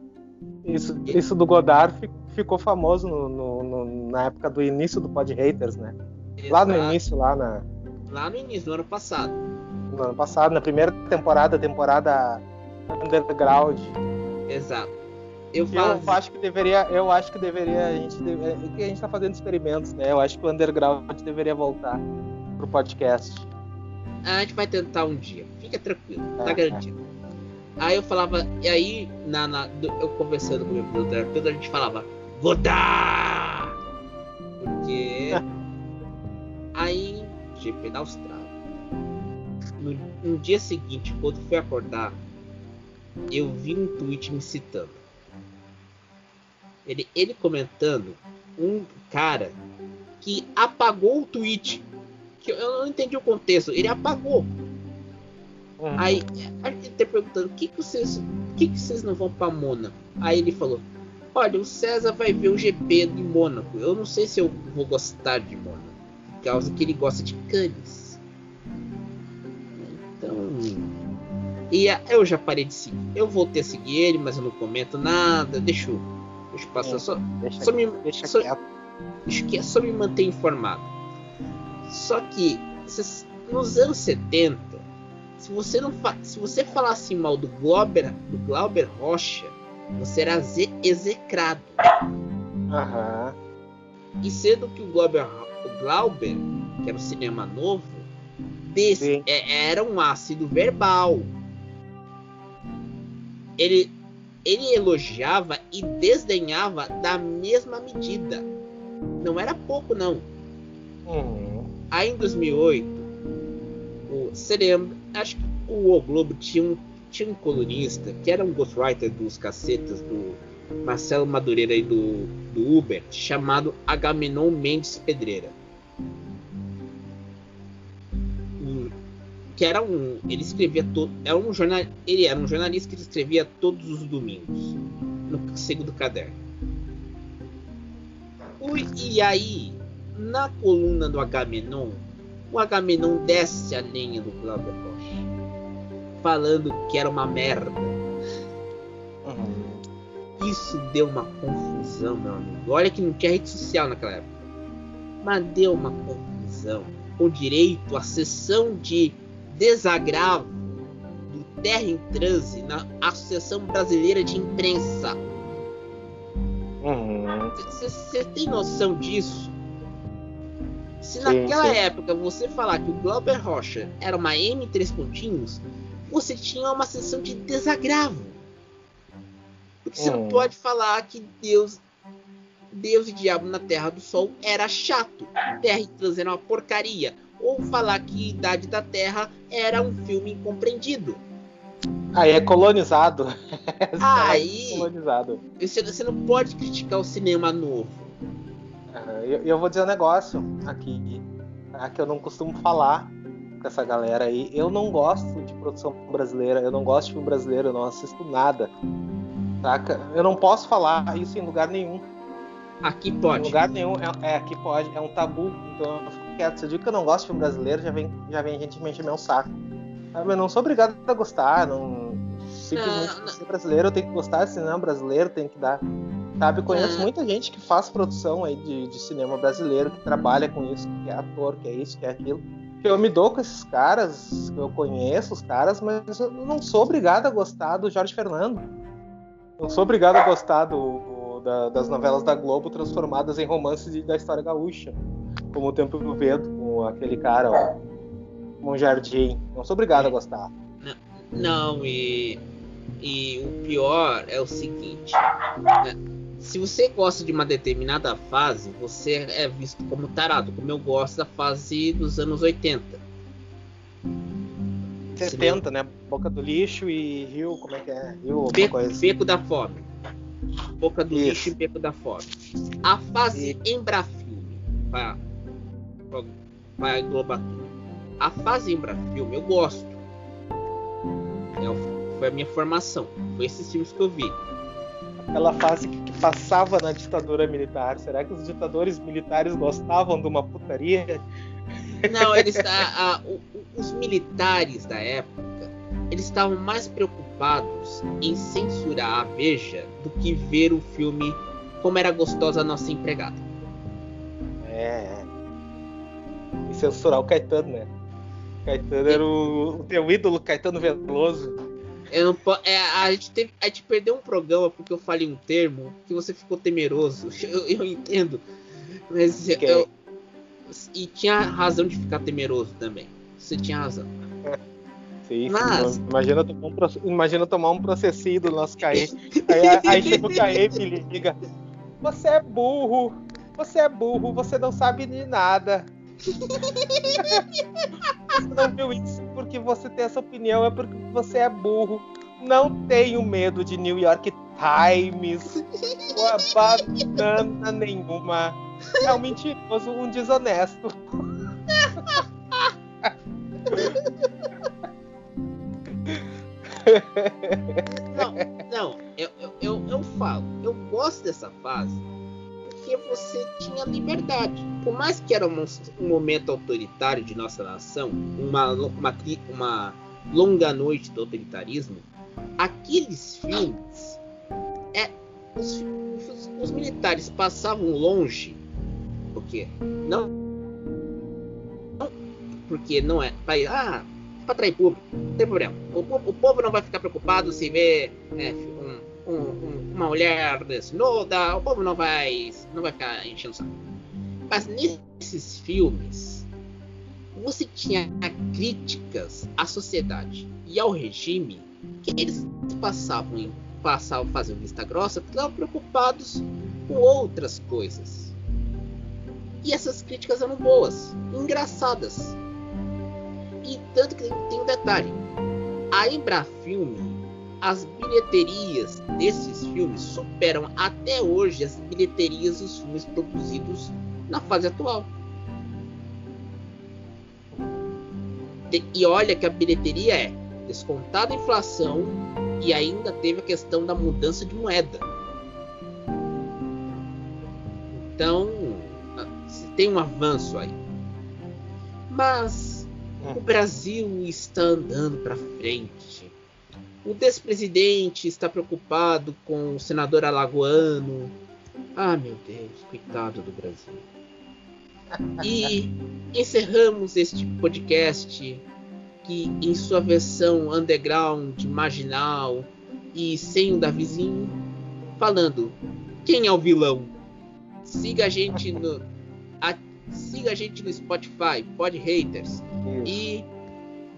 Isso, isso do Godard ficou famoso no, no, no, na época do início do Pod Haters, né? Exato. Lá no início, lá na. Lá no início, no ano passado. No ano passado, na primeira temporada, temporada underground. Exato. Eu, faz... eu acho que deveria, eu acho que deveria a gente, deve, é, a gente tá fazendo experimentos, né? Eu acho que o underground deveria voltar pro podcast. A gente vai tentar um dia. Fica tranquilo, tá é, garantido. É. Aí eu falava, e aí, na, na, eu conversando com o meu terapeuta, a gente falava, Godard! Porque. aí, GP da Austrália. No, no dia seguinte, quando fui acordar, eu vi um tweet me citando. Ele, ele comentando um cara que apagou o tweet que eu não entendi o contexto. Ele apagou. Uhum. Aí a gente tá perguntando: o que, que vocês, que, que vocês não vão para Mônaco? Aí ele falou: Olha, o César vai ver o GP de Mônaco. Eu não sei se eu vou gostar de Mônaco, por causa que ele gosta de canes. E eu já parei de seguir. Eu voltei a seguir ele, mas eu não comento nada. Deixa eu, deixa eu passar. É, só, deixa, só me, deixa só, deixa, só me manter informado. Só que nos anos 70, se você não se você falasse mal do Glauber, do Glauber Rocha, você era execrado. Uhum. E sendo que o Glauber, o Glauber que era o cinema novo, desse, é, era um ácido verbal. Ele, ele elogiava e desdenhava da mesma medida. Não era pouco, não. Uhum. Aí em 2008, o, você lembra, acho que o O Globo tinha um, tinha um colunista que era um ghostwriter dos cacetas do Marcelo Madureira e do, do Uber, chamado Agamenon Mendes Pedreira. Que era um, ele escrevia todo, era um jornal, ele era um jornalista que escrevia todos os domingos no segundo caderno. E aí, na coluna do Agamenon, o Agamenon desce a lenha do Glauber Rocha, falando que era uma merda. Uhum. Isso deu uma confusão, meu amigo. Olha que não tinha rede social naquela época. Mas deu uma confusão. Com direito à sessão de desagravo do Terra em Transe na Associação Brasileira de Imprensa. Você uhum. tem noção disso? Se naquela sim. época você falar que o Glauber Rocha era uma M3 pontinhos, você tinha uma sessão de desagravo. Porque você não uhum. pode falar que Deus Deus e Diabo na Terra do Sol era chato. Terra em Transe era uma porcaria ou falar que Idade da Terra era um filme incompreendido. Aí é colonizado. Aí. é colonizado. Você, você, não pode criticar o cinema novo. Eu, eu, vou dizer um negócio aqui, tá? que eu não costumo falar com essa galera aí. Eu não gosto de produção brasileira, eu não gosto de filme brasileiro, eu não assisto nada. Saca? Eu não posso falar isso em lugar nenhum. Aqui pode. Em lugar nenhum, é, é aqui pode, é um tabu. Então eu fico quieto. Se eu digo que eu não gosto de filme brasileiro, já vem, já vem gente me encher meu saco. Eu não sou obrigado a gostar, não. Simplesmente não, não. ser brasileiro, eu tenho que gostar de cinema brasileiro, tem que dar. Sabe, conheço não. muita gente que faz produção aí de, de cinema brasileiro, que trabalha com isso, que é ator, que é isso, que é aquilo. Eu me dou com esses caras, eu conheço os caras, mas eu não sou obrigado a gostar do Jorge Fernando. Não sou obrigado a gostar do, da, das novelas da Globo transformadas em romances da história gaúcha, como o Tempo do Vento, com aquele cara, ó, um jardim. Não sou obrigado a gostar. Não, não e, e o pior é o seguinte: né? se você gosta de uma determinada fase, você é visto como tarado, como eu gosto da fase dos anos 80. 70, né? Boca do lixo e Rio, como é que é? Rio, Beco, coisa. Beco da Fome. Boca do Isso. lixo e beco da fome. A fase Isso. Embrafilme vai, vai englobar tudo. A fase Embrafilme eu gosto. É, foi a minha formação. Foi esses filmes que eu vi. Aquela fase que passava na ditadura militar. Será que os ditadores militares gostavam de uma putaria? Não, eles, a, a, os militares da época eles estavam mais preocupados em censurar a Veja do que ver o filme Como Era Gostosa a Nossa Empregada. Censurar o Caetano, né? Caetano era o, o teu ídolo, Caetano Veloso. Eu não po... é, a, gente teve, a gente perdeu um programa porque eu falei um termo que você ficou temeroso. Eu, eu entendo. Mas okay. eu. E tinha razão de ficar temeroso também. Você tinha razão. Sim, Mas... imagina, tomar um, imagina tomar um processinho do nosso Caê. aí, aí chega o Caê e liga. Você é burro, você é burro, você não sabe de nada. Você não viu isso porque você tem essa opinião, é porque você é burro. Não tenho medo de New York Times ou a banana nenhuma. É um mentiroso, um desonesto. Não, não, eu, eu, eu, eu falo, eu gosto dessa fase porque você tinha liberdade. Por mais que era um, momento autoritário de nossa nação, uma, uma, uma longa noite do autoritarismo, aqueles filmes, é, os, os, os militares passavam longe, porque não, não porque não é, ah, para atrair público, não tem problema. O, o, povo não vai ficar preocupado se vê é, um, um, uma mulher desnuda, o povo não vai, não vai ficar enchendo o saco. Mas nesses filmes, você tinha críticas à sociedade e ao regime que eles passavam em passavam fazendo vista grossa porque estavam preocupados com outras coisas. E essas críticas eram boas, engraçadas. E tanto que tem um detalhe: a Embrafilme, as bilheterias desses filmes superam até hoje as bilheterias dos filmes produzidos na fase atual. E olha que a bilheteria é descontada a inflação e ainda teve a questão da mudança de moeda. Então, tem um avanço aí. Mas o hum. Brasil está andando para frente. O despresidente está preocupado com o senador alagoano. Ah, meu Deus, coitado do Brasil. E encerramos este podcast que, em sua versão underground, marginal e sem o Davizinho, falando quem é o vilão. Siga a gente no a, siga a gente no Spotify, Pod Haters. E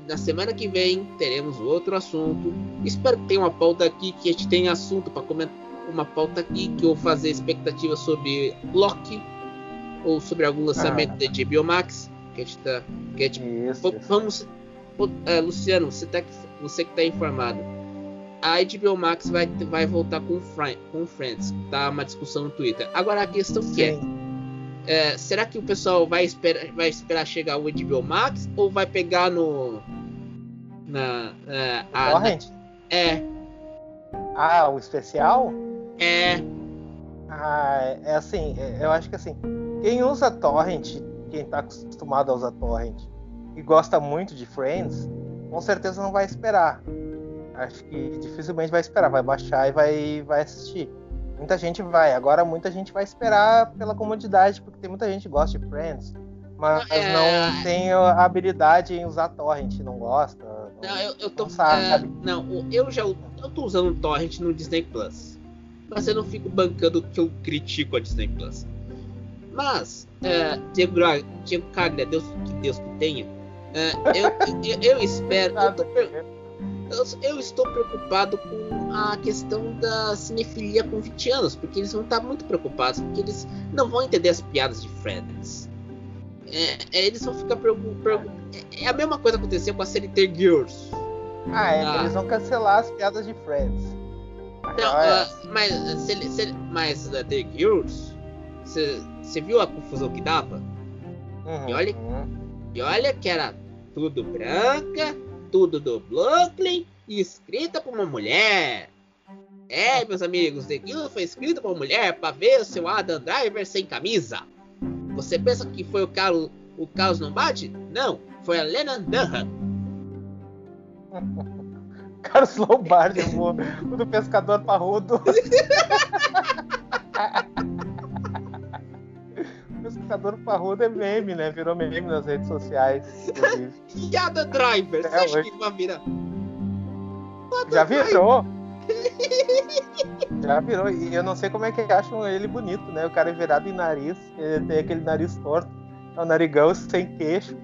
na semana que vem teremos outro assunto. Espero que tenha uma pauta aqui, que a gente tenha assunto para comentar. Uma pauta aqui que eu vou fazer expectativa sobre Loki ou sobre algum lançamento ah. de HBO Max. Que a gente tá. Que a gente, vamos. É, Luciano, você, tá, você que está informado. A HBO Max vai, vai voltar com, com Friends. Tá uma discussão no Twitter. Agora a questão Sim. que é é, será que o pessoal vai esperar, vai esperar chegar o HBO Max ou vai pegar no. Na. É, a, Torrent? Na, é. Ah, o especial? É. Ah, é assim, é, eu acho que assim, quem usa Torrent, quem tá acostumado a usar Torrent e gosta muito de Friends, com certeza não vai esperar. Acho que dificilmente vai esperar, vai baixar e vai, vai assistir. Muita gente vai. Agora muita gente vai esperar pela comodidade, porque tem muita gente que gosta de Friends, mas é... não tem a habilidade em usar torrent, não gosta. Não, não eu, eu tô. Não, sabe. É, não, eu já eu tô usando torrent no Disney Plus. Mas eu não fico bancando que eu critico a Disney Plus. Mas, é, Diego, Diego Caglia, Deus, que Deus que tenha. É, eu, eu, eu, espero. Eu tô, eu, eu, estou preocupado com a questão da cinefilia com 20 anos, porque eles vão estar muito preocupados, porque eles não vão entender as piadas de Friends. É, é, eles vão ficar preocupados. É, é a mesma coisa que aconteceu com a série The Girls. Ah, é, ah. eles vão cancelar as piadas de Friends. Não, uh, mas, se, se, mas uh, The Girls, você viu a confusão que dava? Uhum, e, olha, e olha que era tudo branca, tudo do Brooklyn e escrita por uma mulher. É, meus amigos, The Guild foi escrito por uma mulher para ver o seu Adam Driver sem camisa. Você pensa que foi o Carlos, o Carlos Lombardi? Não, foi a Lena Dunham. Carlos Lombardi, o do pescador parrudo. pescador parrudo é meme, né? Virou meme nas redes sociais. Adam Driver? Você acha que vai virar? Já virou. Já virou. E eu não sei como é que acham ele bonito, né? O cara é virado em nariz, ele tem aquele nariz torto, é um narigão sem queixo.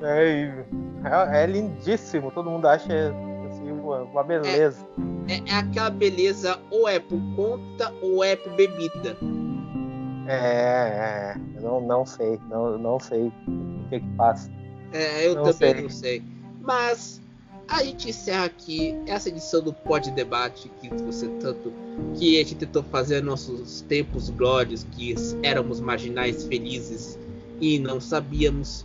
Né? É, é, lindíssimo, todo mundo acha assim, uma, uma beleza. É, é, é, aquela beleza ou é por conta ou é por bebida. É, é. Eu não, não sei, não, não sei o que, que passa. É, eu não também sei. não sei. Mas a gente encerra aqui essa edição do Pod Debate que você tanto que a gente tentou fazer nossos tempos glórios que éramos marginais felizes e não sabíamos.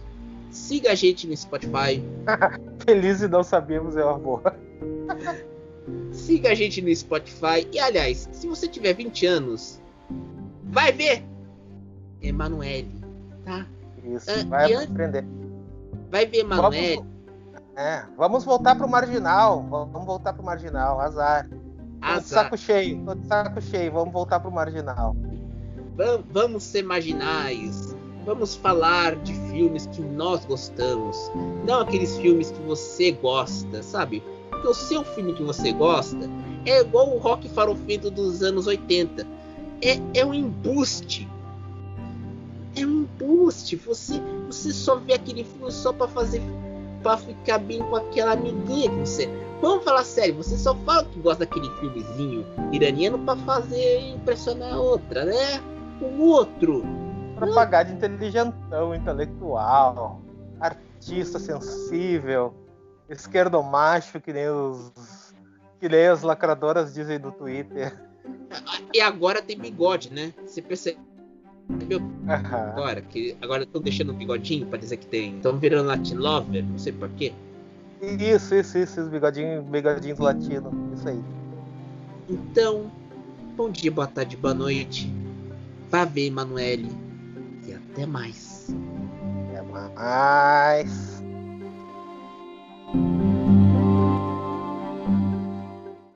Siga a gente no Spotify. Feliz e não sabíamos é uma boa. Siga a gente no Spotify. E aliás, se você tiver 20 anos, vai ver Emanuele, tá? Isso, uh, vai aprender. Vai ver Emanuele. Vamos, é, vamos voltar pro marginal. Vamos voltar pro marginal, azar. Azar. Tô de saco cheio, tô de saco cheio, vamos voltar pro marginal. Vamos ser marginais. Vamos falar de filmes que nós gostamos. Não aqueles filmes que você gosta, sabe? Porque o seu filme que você gosta é igual o rock farofento dos anos 80. É, é um embuste é um boost. Você, você só vê aquele filme só para fazer. para ficar bem com aquela amiguinha que você. Vamos falar sério, você só fala que gosta daquele filmezinho iraniano para fazer impressionar a outra, né? O outro. Pra pagar de inteligentão, intelectual, artista sensível, esquerdomacho, que nem os. que nem as lacradoras dizem no Twitter. E agora tem bigode, né? Você percebe meu, agora, que agora estão deixando o bigodinho para dizer que tem. Estão virando Latin Lover, não sei porquê. Isso, isso, isso, os bigodinhos, bigodinhos latinos, isso aí. Então, bom dia, boa tarde, boa noite. Vá ver, Emanuele. E até mais. Até mais.